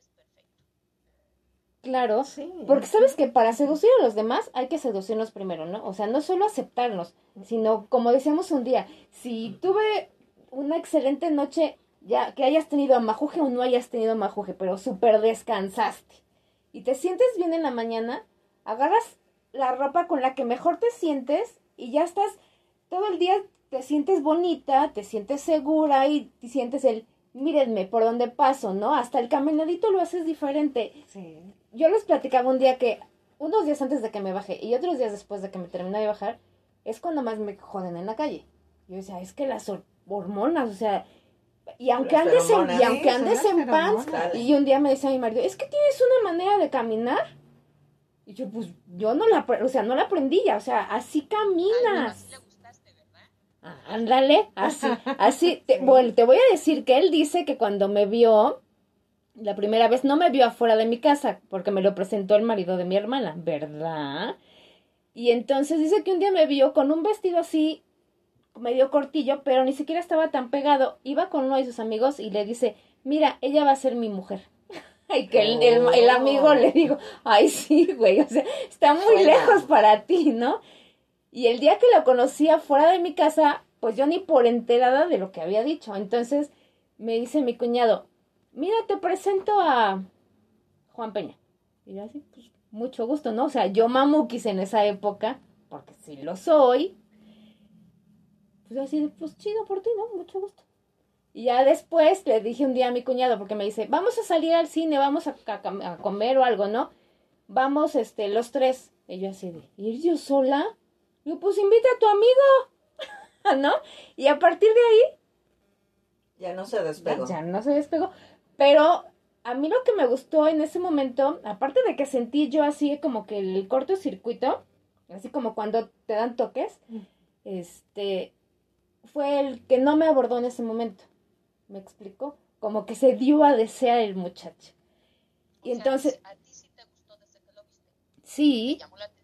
Claro. Sí. Porque sabes que para seducir a los demás hay que seducirnos primero, ¿no? O sea, no solo aceptarnos, sino como decíamos un día, si tuve una excelente noche, ya que hayas tenido amajuje o no hayas tenido amajuje, pero súper descansaste y te sientes bien en la mañana, agarras la ropa con la que mejor te sientes y ya estás todo el día te sientes bonita, te sientes segura y te sientes el, mírenme por dónde paso, ¿no? Hasta el caminadito lo haces diferente. Sí. Yo les platicaba un día que unos días antes de que me bajé y otros días después de que me terminé de bajar, es cuando más me joden en la calle. Yo decía, es que las hor- hormonas, o sea, y aunque Las andes en, y aunque Sí, andes son en pants, y un día me decía mi marido, es que tienes una manera de caminar. Y yo, pues, yo no la, o sea, no la aprendí ya, o sea, así caminas le gustaste, ¿verdad? Ah, Ándale, así, así. [LAUGHS] Te- Bueno, te voy a decir que él dice que cuando me vio, la primera vez no me vio afuera de mi casa, porque me lo presentó el marido de mi hermana, ¿verdad? Y entonces dice que un día me vio con un vestido así, medio cortillo, pero ni siquiera estaba tan pegado. Iba con uno de sus amigos y le dice, mira, ella va a ser mi mujer. [LAUGHS] Y que el, el- el amigo le dijo, ay, sí, güey, o sea, está muy lejos para ti, ¿no? Y el día que lo conocía fuera de mi casa, pues yo ni por enterada de lo que había dicho. Entonces me dice mi cuñado, mira, te presento a Juan Peña. Y yo así, pues, mucho gusto, ¿no? O sea, yo mamuquis en esa época, porque sí lo soy. Pues así, de, pues chido por ti, ¿no? Mucho gusto. Y ya después le dije un día a mi cuñado, porque me dice, vamos a salir al cine, vamos a, a- a comer o algo, ¿no? Vamos, este, los tres. Y yo así de, ¿ir yo sola? Yo, pues invita a tu amigo, [LAUGHS] ¿no? Y a partir de ahí, Ya no se despegó. ya no se despegó. Pero a mí lo que me gustó en ese momento, aparte de que sentí yo así como que el cortocircuito, así como cuando te dan toques, este, fue el que no me abordó en ese momento. ¿Me explicó? Como que se dio a desear el muchacho. Y O sea, entonces, A ti sí te gustó desde que lo viste. Te sí, llamó la atención.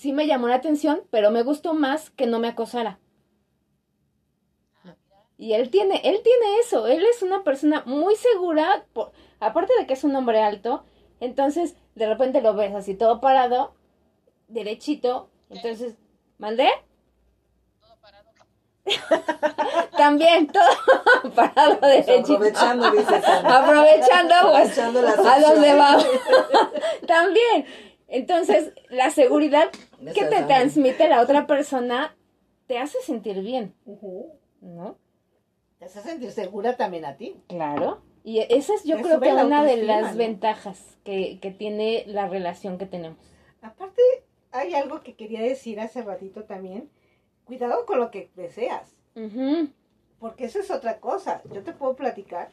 Sí me llamó la atención, pero me gustó más que no me acosara. Y él tiene, él tiene eso, él es una persona muy segura, por- aparte de que es un hombre alto, entonces de repente lo ves así todo parado, derechito, entonces, ¿mandé? Todo [LAUGHS] parado. También todo [LAUGHS] parado derechito. Aprovechando, dice Sandra. Aprovechando, pues, Aprovechando la a dónde vamos. [LAUGHS] También. Entonces, la seguridad que te transmite la otra persona te hace sentir bien. ¿no? Te hace sentir segura también a ti. Claro. Y esa es yo Te creo que una de las ¿no? ventajas que, que tiene la relación que tenemos. Aparte, hay algo que quería decir hace ratito también. Cuidado con lo que deseas. Porque eso es otra cosa. Yo te puedo platicar.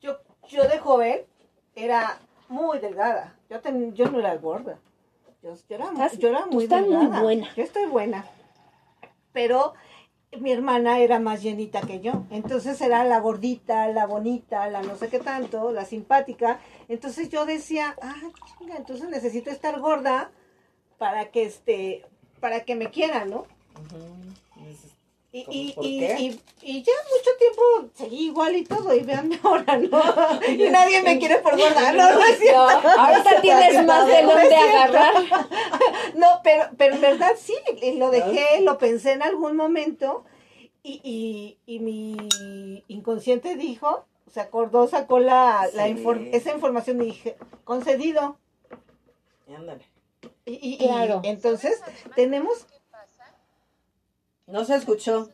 Yo, yo de joven era muy delgada. Yo, ten- yo no era gorda. Yo, yo era, Estás- yo era muy estás muy buena. Yo estoy buena. Pero mi hermana era más llenita que yo. Entonces era la gordita, la bonita, la no sé qué tanto, la simpática. Entonces yo decía, ah, chinga, entonces necesito estar gorda para que este, para que me quieran, ¿no? Ujú. Y, ¿Cómo y, y, y, y ya mucho tiempo seguí igual y todo, y veanme [LAUGHS] ahora, ¿no? Y nadie me quiere por gorda, no, no es cierto. Ahorita [LAUGHS] tienes más de dónde agarrar. [LAUGHS] No, pero, pero en verdad sí, y lo dejé, lo pensé en algún momento, y, y, y mi inconsciente dijo, se acordó, sacó la, esa información y dije, concedido. Ándale. Y, y- y Claro. entonces ¿Sabes además tenemos? No se escuchó.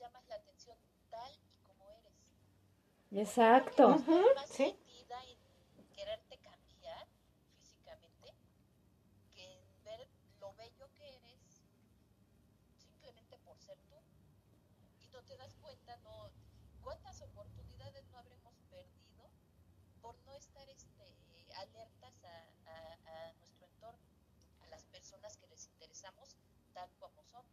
Llamas la atención tal. Exacto. Sí. metida en quererte cambiar físicamente que en ver lo bello que eres simplemente por ser tú. Y no te das cuenta, no, cuántas oportunidades no habremos perdido por no estar este, alertas a, a, a nuestro entorno, a las personas que les interesamos tal como somos.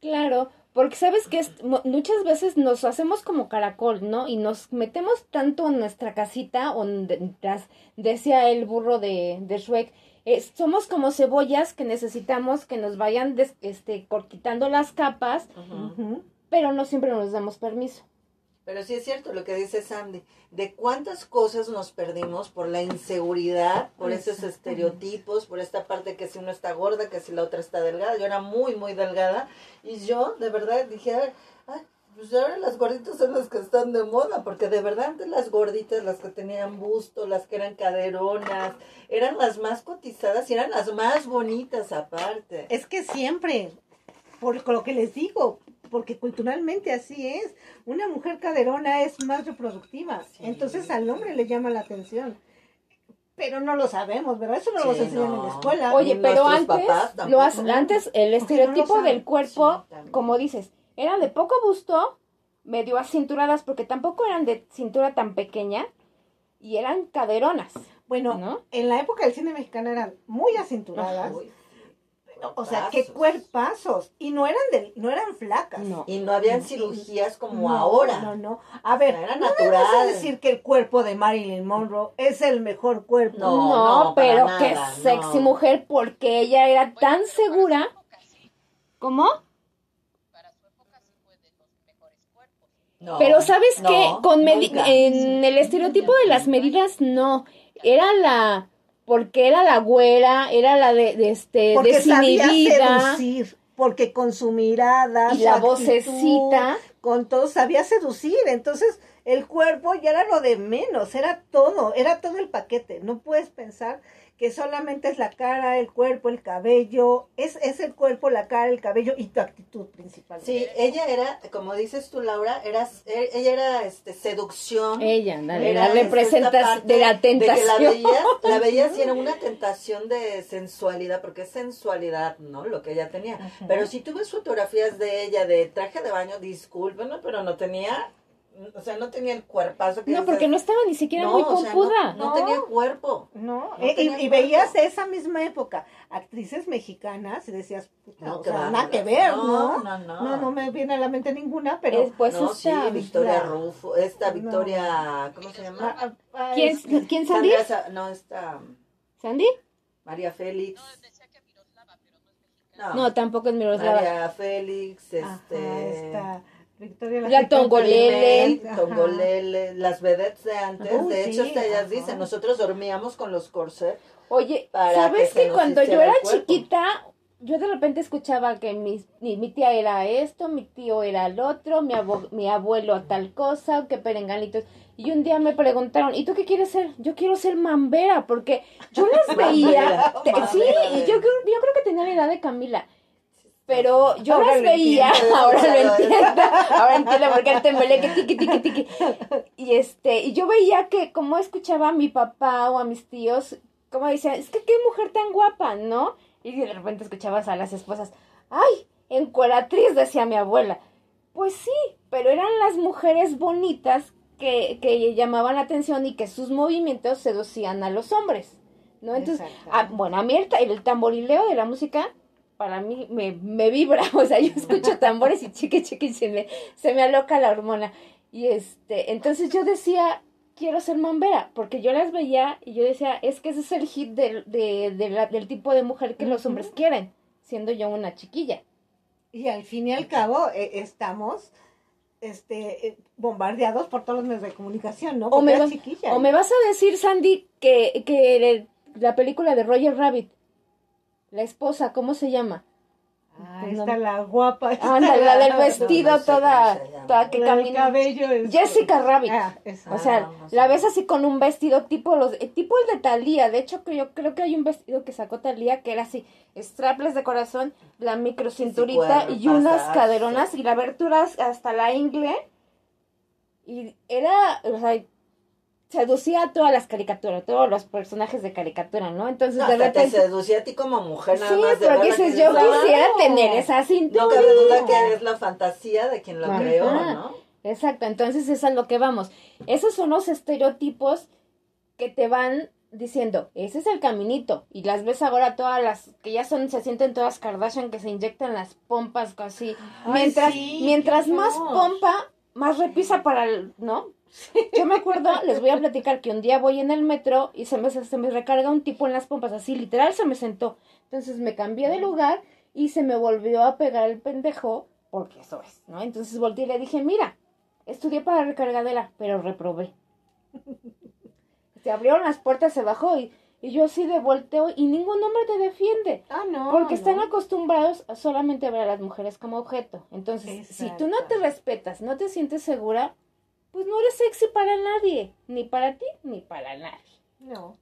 Claro, porque sabes que es- muchas veces nos hacemos como caracol, ¿no? Y nos metemos tanto en nuestra casita, donde tras- decía el burro de, de Shrek, eh, somos como cebollas que necesitamos que nos vayan des- este, quitando las capas, pero no siempre nos damos permiso. Pero sí es cierto lo que dice Sandy, de cuántas cosas nos perdimos por la inseguridad, por esos estereotipos, por esta parte que si uno está gorda, que si la otra está delgada. Yo era muy, muy delgada y yo de verdad dije, ay, pues ahora las gorditas son las que están de moda, porque de verdad antes las gorditas, las que tenían busto, las que eran caderonas, eran las más cotizadas y eran las más bonitas aparte. Es que siempre, por lo que les digo, porque culturalmente así es. Una mujer caderona es más reproductiva, entonces al hombre le llama la atención. Pero no lo sabemos, ¿verdad? Eso no Sí, lo enseñan en la escuela. Oye, Ni pero antes, lo has- antes el estereotipo del cuerpo, Sí, como dices, era de poco busto, medio acinturadas, porque tampoco eran de cintura tan pequeña, y eran caderonas. Bueno, ¿no? en la época del cine mexicano eran muy acinturadas. Uy, O sea, qué cuerpazos. Y no eran de, no eran flacas. No. Y no habían cirugías como No, ahora. No, no. A ver, Era no me vas a decir que el cuerpo de Marilyn Monroe es el mejor cuerpo. No, No, no, para pero nada, qué no. sexy mujer, porque ella era tan segura. ¿Cómo? Para su época sí fue de los mejores cuerpos. No, Pero sabes no, que con en el estereotipo de las medidas no, era la porque era la güera, era la de, de este Porque sabía seducir. Porque con su mirada, y su la actitud, vocecita. con todo sabía seducir. Entonces, el cuerpo ya era lo de menos, era todo, era todo el paquete. No puedes pensar que solamente es la cara, el cuerpo, el cabello. Es, es el cuerpo, la cara, el cabello y tu actitud principalmente. Sí, ella era, como dices tú, Laura, era, e- ella era este, seducción. Ella, ándale, Era, la representación de la De tentación. que la veías, [LAUGHS] la veías y era una tentación de sensualidad, porque es sensualidad, ¿no? Lo que ella tenía. Pero si tú ves fotografías de ella de traje de baño, discúlpenme, pero no tenía, o sea, no tenía el cuerpazo que No, porque no estaba ni siquiera no, muy o sea, pompuda. no, no tenía cuerpo. No, No Eh, tenía y, veías de esa misma época actrices mexicanas y decías, puta, No, o sea, nada que ver, No, ¿no? no, no. No, no me viene a la mente ninguna, pero... Es, pues no, sí, esta- Victoria la- Rufo, esta No. Victoria, ¿cómo se llama? Ah, ah, ¿Quién, este, ¿quién Sandy? Sandra Sa- no, esta ¿Sandy? María Félix. No, decía que Miroslava, pero no es mexicana. No, tampoco es Miroslava. María Félix, ajá, este... esta Victoria La Chica Tongolele. Tongolele, las vedettes de antes, de hecho hasta ellas ajá. dicen, nosotros dormíamos con los corsets. Oye, Para ¿sabes que cuando yo era chiquita, yo de repente escuchaba que mi, mi, mi tía era esto, mi tío era el otro, mi, abo- mi abuelo tal cosa, que perenganitos. Y un día me preguntaron, ¿y tú qué quieres ser? Yo quiero ser mambera, porque yo las [LAUGHS] veía. Mambera, te- mambera sí, y yo, creo- yo creo que tenía la edad de Camila. Pero yo Ahora las veía, entiendo. [LAUGHS] [LAUGHS] ahora lo entiendo, ahora entiendo porque el tembleque tiqui tiqui tiqui. Y este, y yo veía que como escuchaba a mi papá o a mis tíos, como decían, es que qué mujer tan guapa, ¿no? Y de repente escuchabas a las esposas, ay, encueratriz, decía mi abuela. Pues sí, pero eran las mujeres bonitas que, que llamaban la atención y que sus movimientos seducían a los hombres, ¿no? Entonces, Exacto. ah, bueno, a mí el tamborileo de la música, para mí me, me vibra, [LAUGHS] o sea, yo escucho [LAUGHS] tambores y chiqui chiqui se me, se me aloca la hormona. Y este, entonces yo decía, quiero ser mambera, porque yo las veía y yo decía, es que ese es el hit del, de, de la- del tipo de mujer que los hombres quieren, siendo yo una chiquilla. Y al fin y al cabo eh, estamos este eh, bombardeados por todos los medios de comunicación, ¿no? O me, va- o me vas a decir, Sandy, que, que la película de Roger Rabbit, la esposa, ¿cómo se llama? Ah, está la guapa. está Ándale, la del vestido no sé toda, toda que la camina. cabello. es- Jessica Rabbit. Ah, esa. O sea, la ves así con un vestido tipo los eh, tipo el de Thalía. De hecho, que yo creo que hay un vestido que sacó Thalía que era así, strapless de corazón, la microcinturita y unas caderonas y la abertura hasta la ingle. Y era, o sea, seducía a todas las caricaturas, todos los personajes de caricatura, ¿no? Entonces, No, de hasta te repente... seducía a ti como mujer nada Sí, más de pero verla, dices, yo quisiera tener esa cintura. No cabe duda que es la fantasía de quien lo Ajá. creó, ¿no? Exacto, entonces es a lo que vamos. Esos son los estereotipos que te van diciendo, ese es el caminito. Y las ves ahora todas las que ya son, se sienten todas Kardashian que se inyectan las pompas así. Ay, mientras sí, mientras más pompa, más repisa para el, ¿no? Yo me acuerdo, les voy a platicar que un día voy en el metro y se me, se me recarga un tipo en las pompas, así literal se me sentó. Entonces me cambié de lugar y se me volvió a pegar el pendejo, porque eso es, ¿no? Entonces volteé y le dije, mira, Estudié para recargadera, pero reprobé. [LAUGHS] Se abrieron las puertas, se bajó y, y yo así de volteo y ningún hombre te defiende. Ah, no. Porque están acostumbrados a solamente ver a las mujeres como objeto. Entonces, si tú no te respetas, no te sientes segura, pues no eres sexy para nadie. Ni para ti, ni para nadie. No.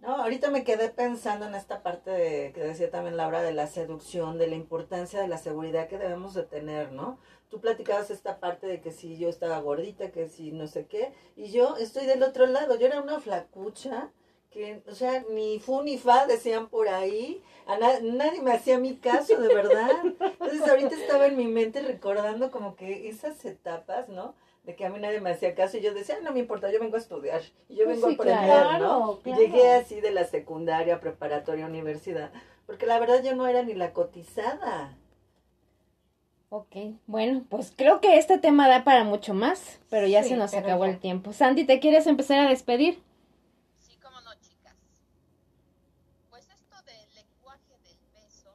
No, ahorita me quedé pensando en esta parte de, que decía también Laura de la seducción, de la importancia de la seguridad que debemos de tener, ¿no? Tú platicabas esta parte de que si yo estaba gordita, que si no sé qué, y yo estoy del otro lado, yo era una flacucha, que, o sea, ni fu ni fa decían por ahí, a na- nadie me hacía mi caso, de verdad. Entonces ahorita estaba en mi mente recordando como que esas etapas, ¿no? De que a mí nadie me hacía caso y yo decía, "Ay, no me importa, yo vengo a estudiar y yo Pues vengo sí, a aprender, claro, ¿no? claro. Y llegué así de la secundaria, preparatoria, universidad, porque la verdad yo no era ni la cotizada. Ok, bueno, pues creo que este tema da para mucho más, pero ya Sí, se nos acabó ya. el tiempo. Sandy, ¿te quieres empezar a despedir? Sí, cómo no, chicas. Pues esto del lenguaje del beso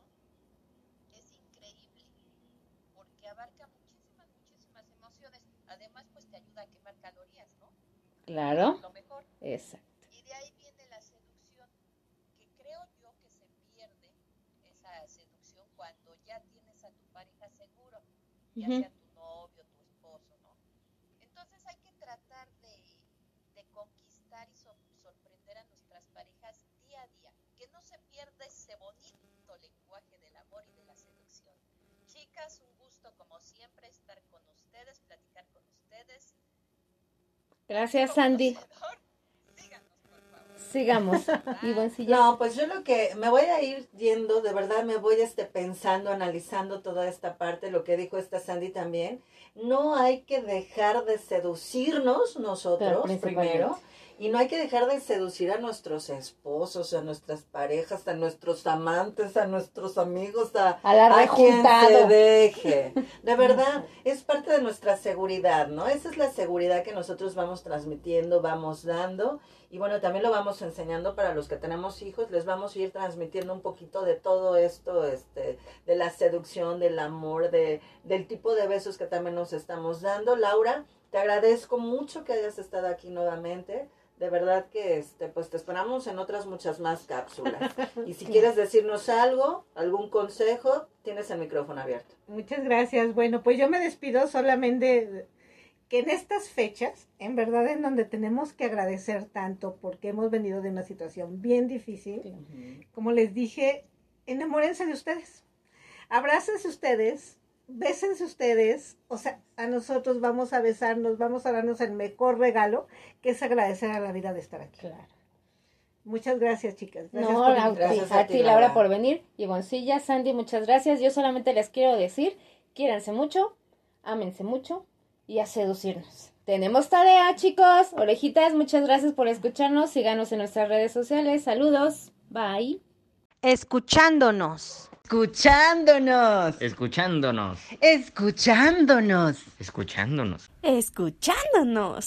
es increíble, porque abarca muchísimas, muchísimas emociones. Además, pues te ayuda a quemar calorías, ¿no? Claro. Lo mejor. Exacto. Y de ahí viene la seducción, que creo yo que se pierde esa seducción cuando ya tienes a tu pareja seguro, ya sea tu novio, tu esposo, ¿no? Entonces hay que tratar de, de conquistar y sor- sorprender a nuestras parejas día a día, que no se pierda ese bonito lenguaje del amor y de la seducción. Chicas, un gusto como siempre estar con ustedes, platicar con ustedes. Gracias, Sandy. Sigamos. [LAUGHS] Ivoncilla. No, pues yo lo que me voy a ir yendo, de verdad me voy este pensando, analizando toda esta parte, lo que dijo esta Sandy también. No hay que dejar de seducirnos nosotros primero y no hay que dejar de seducir a nuestros esposos, a nuestras parejas, a nuestros amantes, a nuestros amigos, a, A la a quien se deje. De [LAUGHS] verdad, es parte de nuestra seguridad, ¿no? Esa es la seguridad que nosotros vamos transmitiendo, vamos dando. Y bueno, también lo vamos enseñando para los que tenemos hijos, les vamos a ir transmitiendo un poquito de todo esto, este, de la seducción, del amor, de, del tipo de besos que también nos estamos dando. Laura, te agradezco mucho que hayas estado aquí nuevamente. De verdad que este, pues te esperamos en otras muchas más cápsulas. [LAUGHS] Y si quieres decirnos algo, algún consejo, tienes el micrófono abierto. Muchas gracias. Bueno, pues yo me despido solamente que en estas fechas, en verdad en donde tenemos que agradecer tanto porque hemos venido de una situación bien difícil, como les dije, enamórense de ustedes, abrácense ustedes, bésense ustedes, o sea, a nosotros vamos a besarnos, vamos a darnos el mejor regalo, que es agradecer a la vida de estar aquí. Claro. Muchas gracias, chicas. Gracias No, por a. Gracias a a ti, ti, Laura, Laura. por venir. Ivoncilla, Sandy, muchas gracias. Yo solamente les quiero decir, quiéranse mucho, ámense mucho y a seducirnos. Tenemos tarea, chicos. Orejitas, muchas gracias por escucharnos. Síganos en nuestras redes sociales. Saludos. Bye. escuchándonos, Escuchándonos. Escuchándonos. Escuchándonos. Escuchándonos. Escuchándonos.